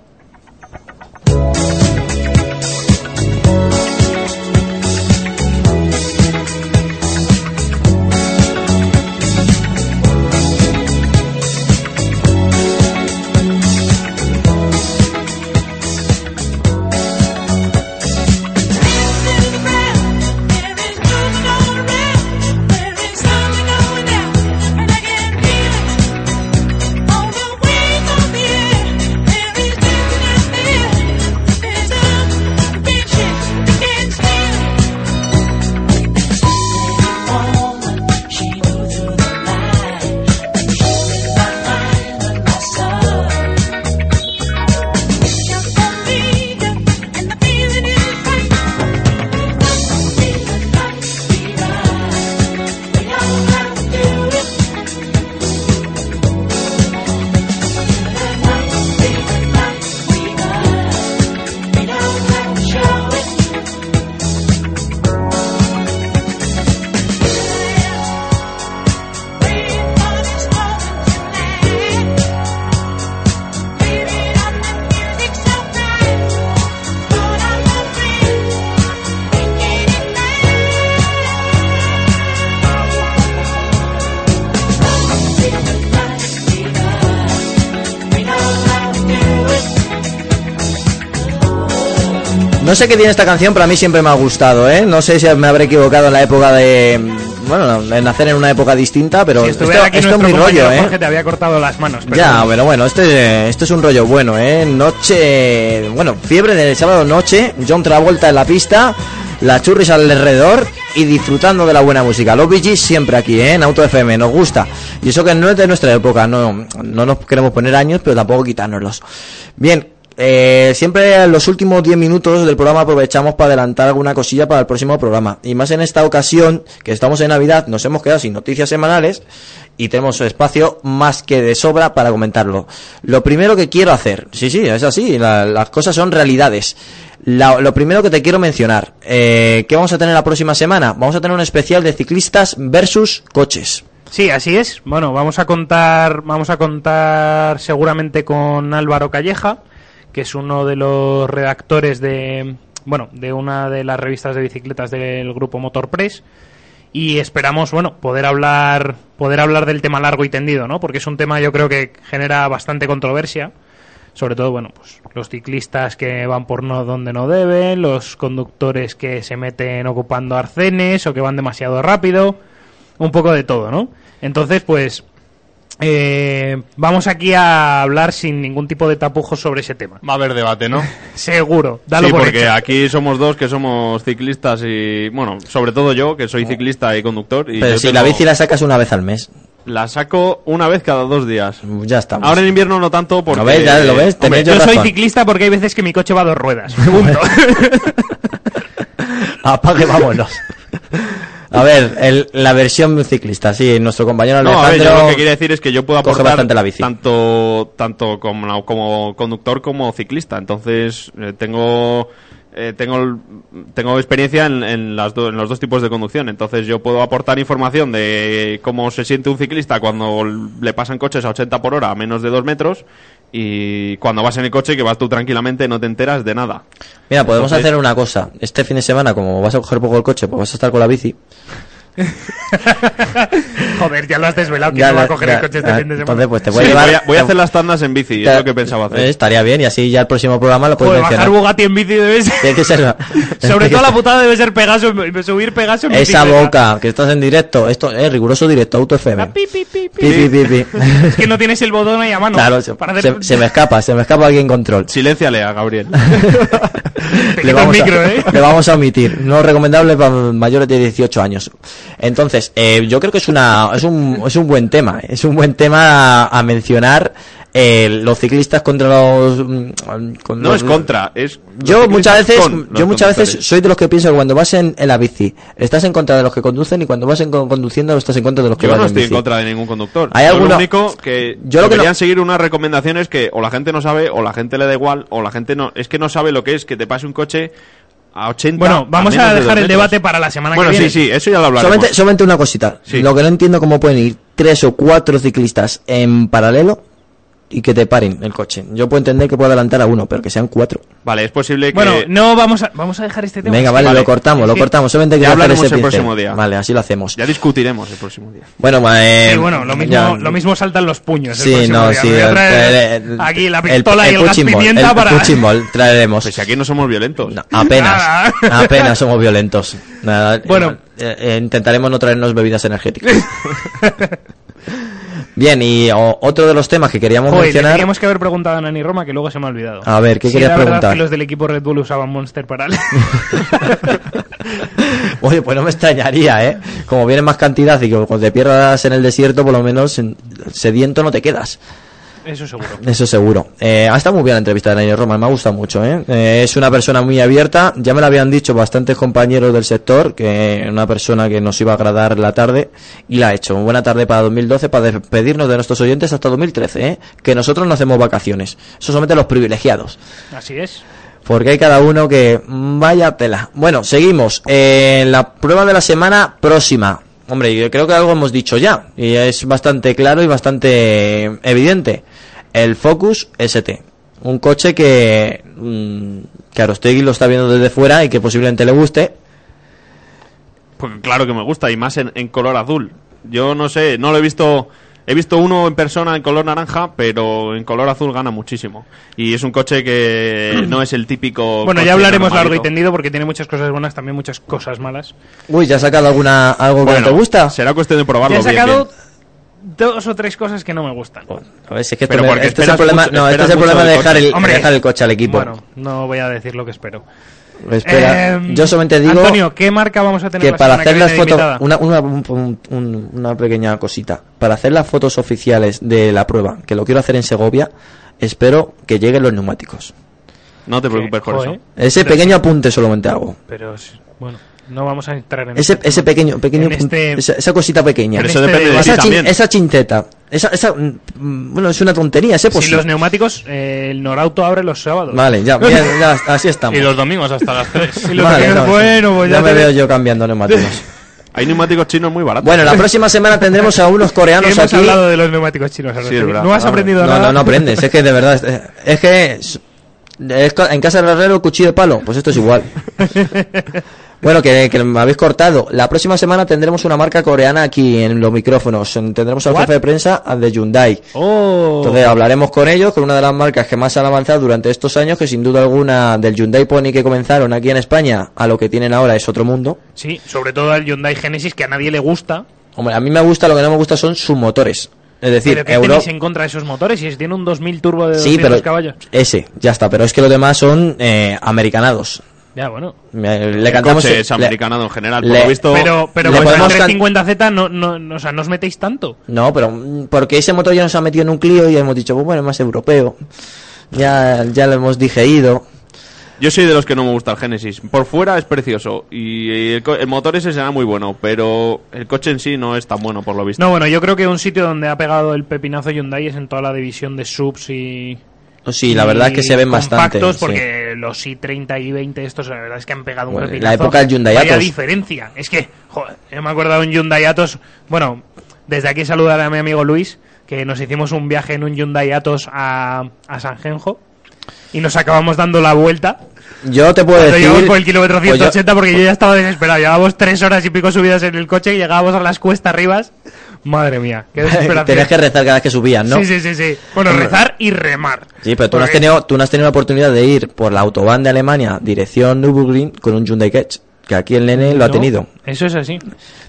No sé qué tiene esta canción, pero a mí siempre me ha gustado, ¿eh? No sé si me habré equivocado en la época de, bueno, nacer en una época distinta, pero Si esto, estuviera aquí esto es muy rollo, ¿eh? Jorge te había cortado las manos. pero Ya, pero bueno, este, esto es un rollo bueno, ¿eh? Noche, bueno, fiebre del sábado noche, John Travolta en la pista, la churris alrededor y disfrutando de la buena música. Los Gees siempre aquí, ¿eh? En Auto FM, nos gusta. Y eso que no es de nuestra época, no, no nos queremos poner años, pero tampoco quitárnoslos. Bien, eh, siempre en los últimos 10 minutos del programa aprovechamos para adelantar alguna cosilla para el próximo programa. Y más en esta ocasión, que estamos en Navidad, nos hemos quedado sin noticias semanales y tenemos espacio más que de sobra para comentarlo. Lo primero que quiero hacer, sí, sí, es así, la- las cosas son realidades. Lo primero que te quiero mencionar, eh, ¿qué vamos a tener la próxima semana? Vamos a tener un especial de ciclistas versus coches. Sí, así es. Bueno, vamos a contar, vamos a contar seguramente con Álvaro Calleja, que es uno de los redactores de, bueno, de una de las revistas de bicicletas del grupo Motor Press. Y esperamos, bueno, poder hablar, poder hablar del tema largo y tendido, ¿no? Porque es un tema yo creo que genera bastante controversia. Sobre todo, bueno, pues los ciclistas que van por no donde no deben, los conductores que se meten ocupando arcenes o que van demasiado rápido un poco de todo, ¿no? Entonces, pues eh, vamos aquí a hablar sin ningún tipo de tapujos sobre ese tema. Va a haber debate, ¿no? <laughs> Seguro, dalo sí, por porque hecho. aquí somos dos que somos ciclistas y, bueno, sobre todo yo, que soy ciclista y conductor. Y Pero si tengo- la bici la sacas una vez al mes, la saco una vez cada dos días. ya estamos. Ahora en invierno no tanto porque... ¿Lo ves? Ya lo ves, Hombre, Yo soy ciclista porque hay veces que mi coche va a dos ruedas. <laughs> Punto. Apague, vámonos. <laughs> A ver, el- la versión ciclista, sí, nuestro compañero No, a ver, yo lo que quería decir es que yo puedo aportar bastante la bici. tanto tanto como, como conductor como ciclista. Entonces eh, tengo eh, tengo tengo experiencia en, en las do- en los dos tipos de conducción. Entonces yo puedo aportar información de cómo se siente un ciclista cuando le pasan coches a 80 por hora a menos de 2 metros y cuando vas en el coche que vas tú tranquilamente no te enteras de nada. Mira, podemos Entonces- hacer una cosa. Este fin de semana, como vas a coger poco el coche, pues vas a estar con la bici. <laughs> Joder, ya lo has desvelado que Ya no va a coger ya- el coche este ya, fin de semana. Entonces, pues te Sí, voy a llevar. voy, a, voy a hacer las tandas en bici, es lo que pensaba hacer. Eh, estaría bien y así ya el próximo programa lo puedes Joder, bajar mencionar. Bugatti en bici debe ser... Tiene que ser- <laughs> Sobre todo la putada debe ser Pegaso, en- subir Pegaso en Esa boca, que estás en directo. Esto es riguroso directo, Auto FM. Pi, pi, pi, pi. Pi, pi, pi, pi. <laughs> Es que no tienes el botón ahí a mano. Claro, se, para hacer... se- se me escapa, se me escapa alguien en control. Silénciale a Gabriel. Le vamos, micro, a, ¿eh? le vamos a omitir. No recomendable para mayores de 18 años. Entonces, eh, yo creo que es una es un, es un buen tema. Es un buen tema a, a mencionar eh, los ciclistas contra los. mm, con No los- es contra, es... Yo muchas veces, yo muchas veces soy de los que pienso que cuando vas en, en la bici estás en contra de los que conducen y cuando vas en, conduciendo estás en contra de los que Yo van no estoy en bici. contra de ningún conductor. ¿Hay alguno- Lo único que Yo lo que deberían no- seguir unas recomendaciones que o la gente no sabe o la gente le da igual o la gente no es que no sabe lo que es que te pase un coche a 80 Bueno, vamos a de dejar dos el debate para la semana Bueno, que viene. sí, sí, eso ya lo hablaremos. Solamente, solamente una cosita. Sí. Lo que no entiendo cómo pueden ir tres o cuatro ciclistas en paralelo y que te paren el coche. Yo puedo entender que puedo adelantar a uno, pero que sean cuatro. Vale, es posible que Bueno, no vamos a, vamos a dejar este tema. Venga, vale, que- lo cortamos, lo que- cortamos. Solamente hacer hablaremos ese el pincel. próximo día. Vale, así lo hacemos. ya discutiremos el próximo día. Bueno, eh, Sí, bueno, lo mismo, ya- lo mismo saltan los puños. el Sí, próximo no, día. sí. Me voy a el- traer el- aquí la el- pistola y el gas pimienta el para... punching ball traeremos. Pues si aquí no somos violentos. No, apenas, <laughs> Nada. apenas somos violentos. Nada, Bueno. eh, eh, intentaremos no traernos bebidas energéticas. <laughs> Bien, y o- otro de los temas que queríamos Joder, mencionar. teníamos que haber preguntado a Nani Roma, que luego se me ha olvidado. A ver, ¿qué querías era verdad preguntar? que los del equipo Red Bull usaban Monster para... <laughs> Oye, pues no me extrañaría, ¿eh? Como viene más cantidad y que cuando te pierdas en el desierto, por lo menos en- sediento no te quedas. Eso seguro. Eso seguro. Eh, ha estado muy bien la entrevista de Daniel Roma, me ha gustado mucho. ¿eh? Eh, es una persona muy abierta. Ya me lo habían dicho bastantes compañeros del sector, que una persona que nos iba a agradar la tarde y la ha hecho. Buena tarde para 2012, para despedirnos de nuestros oyentes hasta 2013, ¿eh? que nosotros no hacemos vacaciones. Eso solamente los privilegiados. Así es. Porque hay cada uno que mm, vaya tela. Bueno, seguimos. Eh, la prueba de la semana próxima. Hombre, yo creo que algo hemos dicho ya. Y es bastante claro y bastante evidente. El Focus ST. Un coche que, mm, que Arostegui lo está viendo desde fuera y que posiblemente le guste. Porque claro que me gusta y más en, en color azul. Yo no sé, no lo he visto He visto uno en persona en color naranja, pero en color azul gana muchísimo. Y es un coche que <clears throat> no es el típico. Bueno, coche ya hablaremos largo y tendido porque tiene muchas cosas buenas, también muchas cosas malas. Uy, ¿ya has sacado alguna, algo que no te gusta? Será cuestión de probarlo. Ya he bien, sacado bien. Dos o tres cosas que no me gustan. A ver, si es que Pero esto me- porque este es el problema, mucho- no, este es el problema de dejar, el, Hombre, dejar el coche al equipo. Bueno, no voy a decir lo que espero. Espera, Eh, yo solamente digo Antonio, ¿qué marca vamos a tener que la para hacer que las fotos, una, una, un- un- una pequeña cosita, para hacer las fotos oficiales de la prueba, que lo quiero hacer en Segovia, espero que lleguen los neumáticos. No te preocupes por eso. Ese Pero- pequeño apunte solamente hago. Pero, bueno, no vamos a entrar en Ese, este ese pequeño, pequeño este- esa, esa cosita pequeña. Pero eso este depende de esa, chin- esa chinteta. Esa, esa, mm, bueno, es una tontería, ese Si posible. los neumáticos, eh, el Norauto abre los sábados. Vale, ya, bien, ya, así estamos. Y los domingos hasta las 3. <laughs> Y los Vale, no, bueno, pues ya ya me te- veo yo cambiando neumáticos. <laughs> Hay neumáticos chinos muy baratos. Bueno, la próxima semana tendremos a unos coreanos Hemos aquí. hablado de los neumáticos chinos. Sí, verdad. no has aprendido no, nada. No, no aprendes, es que de verdad. Es, es que. es- es co- en casa del herrero, cuchillo de palo. Pues esto es igual. <laughs> bueno, que, que me habéis cortado. La próxima semana tendremos una marca coreana aquí en los micrófonos. Tendremos al What? jefe de prensa de Hyundai. Oh. Entonces hablaremos con ellos, con una de las marcas que más han avanzado durante estos años, que sin duda alguna del Hyundai Pony que comenzaron aquí en España a lo que tienen ahora es otro mundo. Sí, sobre todo el Hyundai Genesis, que a nadie le gusta. Hombre, a mí me gusta, lo que no me gusta son sus motores. Es decir, pero que Euro... tenéis en contra de esos motores? Si tiene un 2000 turbo de 200 Sí, pero caballos. ese, ya está. Pero es que los demás son eh, americanados. Ya, bueno. Me- Le el cantamos. coche es le- americanado en general. Por le- lo visto, Pero, pero le con el podemos can- 350Z no, no, no, o sea, no os metéis tanto. No, pero mm, porque ese motor ya nos ha metido en un Clio y hemos dicho, pues bueno, es más europeo. Ya, ya lo hemos digerido. yo soy de los que no me gusta el Genesis. Por fuera es precioso y el, el motor ese será muy bueno, pero el coche en sí no es tan bueno por lo visto. No, bueno, yo creo que un sitio donde ha pegado el pepinazo Hyundai es en toda la división de subs y. Sí, la verdad es que se ven bastante. compactos, sí. porque los i30 y i20 estos la verdad es que han pegado un Bueno, pepinazo. la época del Hyundai Vaya Atos. diferencia. Es que, joder, yo me acuerdo de un Hyundai Atos. Bueno, desde aquí saludar a mi amigo Luis, que nos hicimos un viaje en un Hyundai Atos a, a San Genjo y nos acabamos dando la vuelta. Yo te puedo Cuando decir. por el kilómetro pues yo- 180 porque yo ya estaba desesperado. Llevábamos tres horas y pico subidas en el coche y llegábamos a las cuestas arribas. Madre mía, qué <laughs> desesperación. Tenías que rezar cada vez que subías, ¿no? Sí, sí, sí, sí. Bueno, rezar y remar. Sí, pero tú no, has tenido, tú no has tenido la oportunidad de ir por la autobahn de Alemania, dirección Nürburgring, con un Hyundai Ketch. Que aquí el nene lo ha tenido. Eso es así.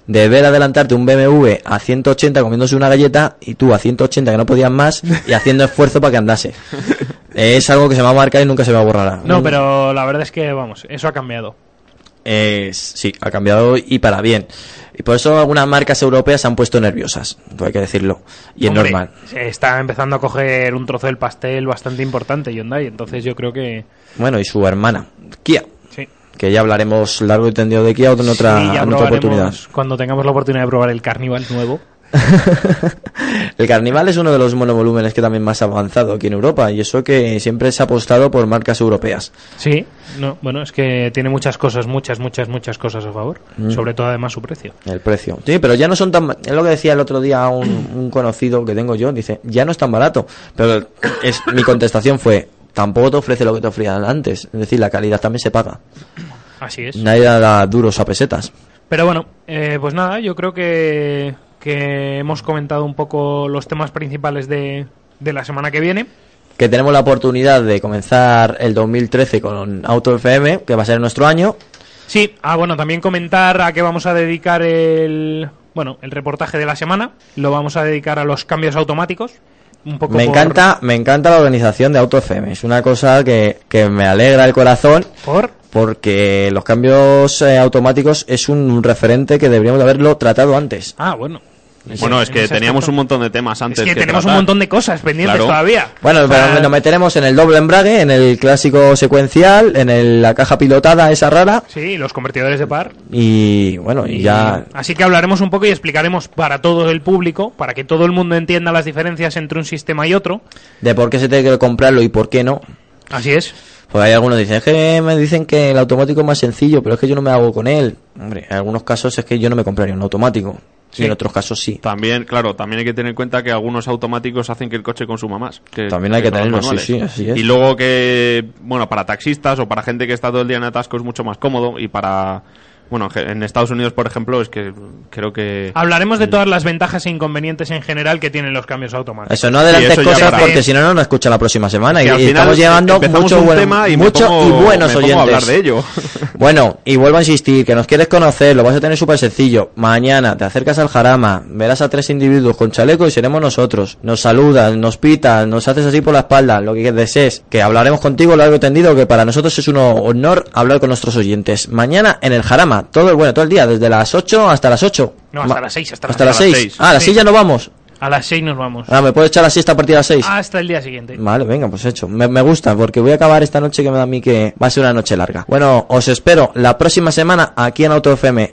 de ver adelantarte un BMW a 180 comiéndose una galleta y tú a 180 que no podías más y haciendo esfuerzo para que andase. <laughs> es algo que se va a marcar y nunca se me borrará. No, pero la verdad es que, vamos, eso ha cambiado. Es- sí, ha cambiado y para bien. Y por eso algunas marcas europeas se han puesto nerviosas, hay que decirlo. Y es normal. Está empezando a coger un trozo del pastel bastante importante Hyundai, entonces yo creo que... Bueno, y su hermana, Kia. Sí. Que ya hablaremos largo y tendido de Kia en otra, Sí, ya en otra oportunidad. Cuando tengamos la oportunidad de probar el Carnival nuevo. <laughs> El Carnival es uno de los monovolúmenes que también más ha avanzado aquí en Europa y eso que siempre se ha apostado por marcas europeas. Sí, no, bueno, es que tiene muchas cosas, muchas, muchas, muchas cosas a favor. Mm. Sobre todo además su precio. El precio. Sí, pero ya no son tan... Es lo que decía el otro día un, un conocido que tengo yo. Dice, ya no es tan barato. Pero es, mi contestación fue, tampoco te ofrece lo que te ofrecían antes. Es decir, la calidad también se paga. Así es. Nadie da duros a pesetas. Pero bueno, eh, pues nada, yo creo que, que hemos comentado un poco los temas principales de, de la semana que viene. Que tenemos la oportunidad de comenzar el 2013 con Auto FM, que va a ser nuestro año. Sí, ah, bueno, también comentar a qué vamos a dedicar el, bueno, el reportaje de la semana. Lo vamos a dedicar a los cambios automáticos. Un poco Me por- encanta, me encanta la organización de Auto FM. Es una cosa que, que me alegra el corazón. ¿Por? Porque los cambios eh, automáticos es un referente que deberíamos de haberlo tratado antes. Ah, bueno. Bueno, es que teníamos aspecto. un montón de temas antes. Es que, tenemos tratar. un montón de cosas pendientes Claro. todavía. Bueno, pero nos meteremos en el doble embrague, en el clásico secuencial, en el- la caja pilotada esa rara Sí, los convertidores de par. y bueno, y ya Así que hablaremos un poco y explicaremos para todo el público, para que todo el mundo entienda las diferencias entre un sistema y otro. de por qué se tiene que comprarlo y por qué no. Así es. Pues hay algunos que dicen, es que me dicen que el automático es más sencillo, pero es que yo no me hago con él. Hombre, en algunos casos es que yo no me compraría un automático. Sí. En otros casos sí. También, claro, también hay que tener en cuenta que algunos automáticos hacen que el coche consuma más. Que, También hay que los tenerlo, sí, sí, así es. Y luego que, bueno, para taxistas o para gente que está todo el día en atasco es mucho más cómodo y para Bueno, en Estados Unidos, por ejemplo, es que creo que... Hablaremos de todas las ventajas e inconvenientes en general que tienen los cambios automáticos. Eso, no adelantes eso cosas para- porque si no, no nos escuchan la próxima semana. y, estamos llevando mucho, buen- tema y mucho pongo- y buenos oyentes. a hablar de ello. <laughs> Bueno, y vuelvo a insistir, que nos quieres conocer, lo vas a tener súper sencillo. Mañana te acercas al jarama, verás a tres individuos con chaleco y seremos nosotros. Nos saludas, nos pitas, nos haces así por la espalda, lo que desees. Que hablaremos contigo largo y tendido, que para nosotros es un honor hablar con nuestros oyentes. Mañana en el jarama, todo el bueno, todo el día, desde las 8 hasta las 8. No, hasta Ma- las 6, hasta, Hasta las las seis. 6. Ah, a las Sí. 6 ya no vamos. A las 6 nos vamos. Ah, ¿me puedo echar la siesta a partir de las 6? Hasta el día siguiente. Vale, venga, pues hecho. Me, me gusta porque voy a acabar esta noche que me da a mí que va a ser una noche larga. Bueno, os espero la próxima semana aquí en Auto FM.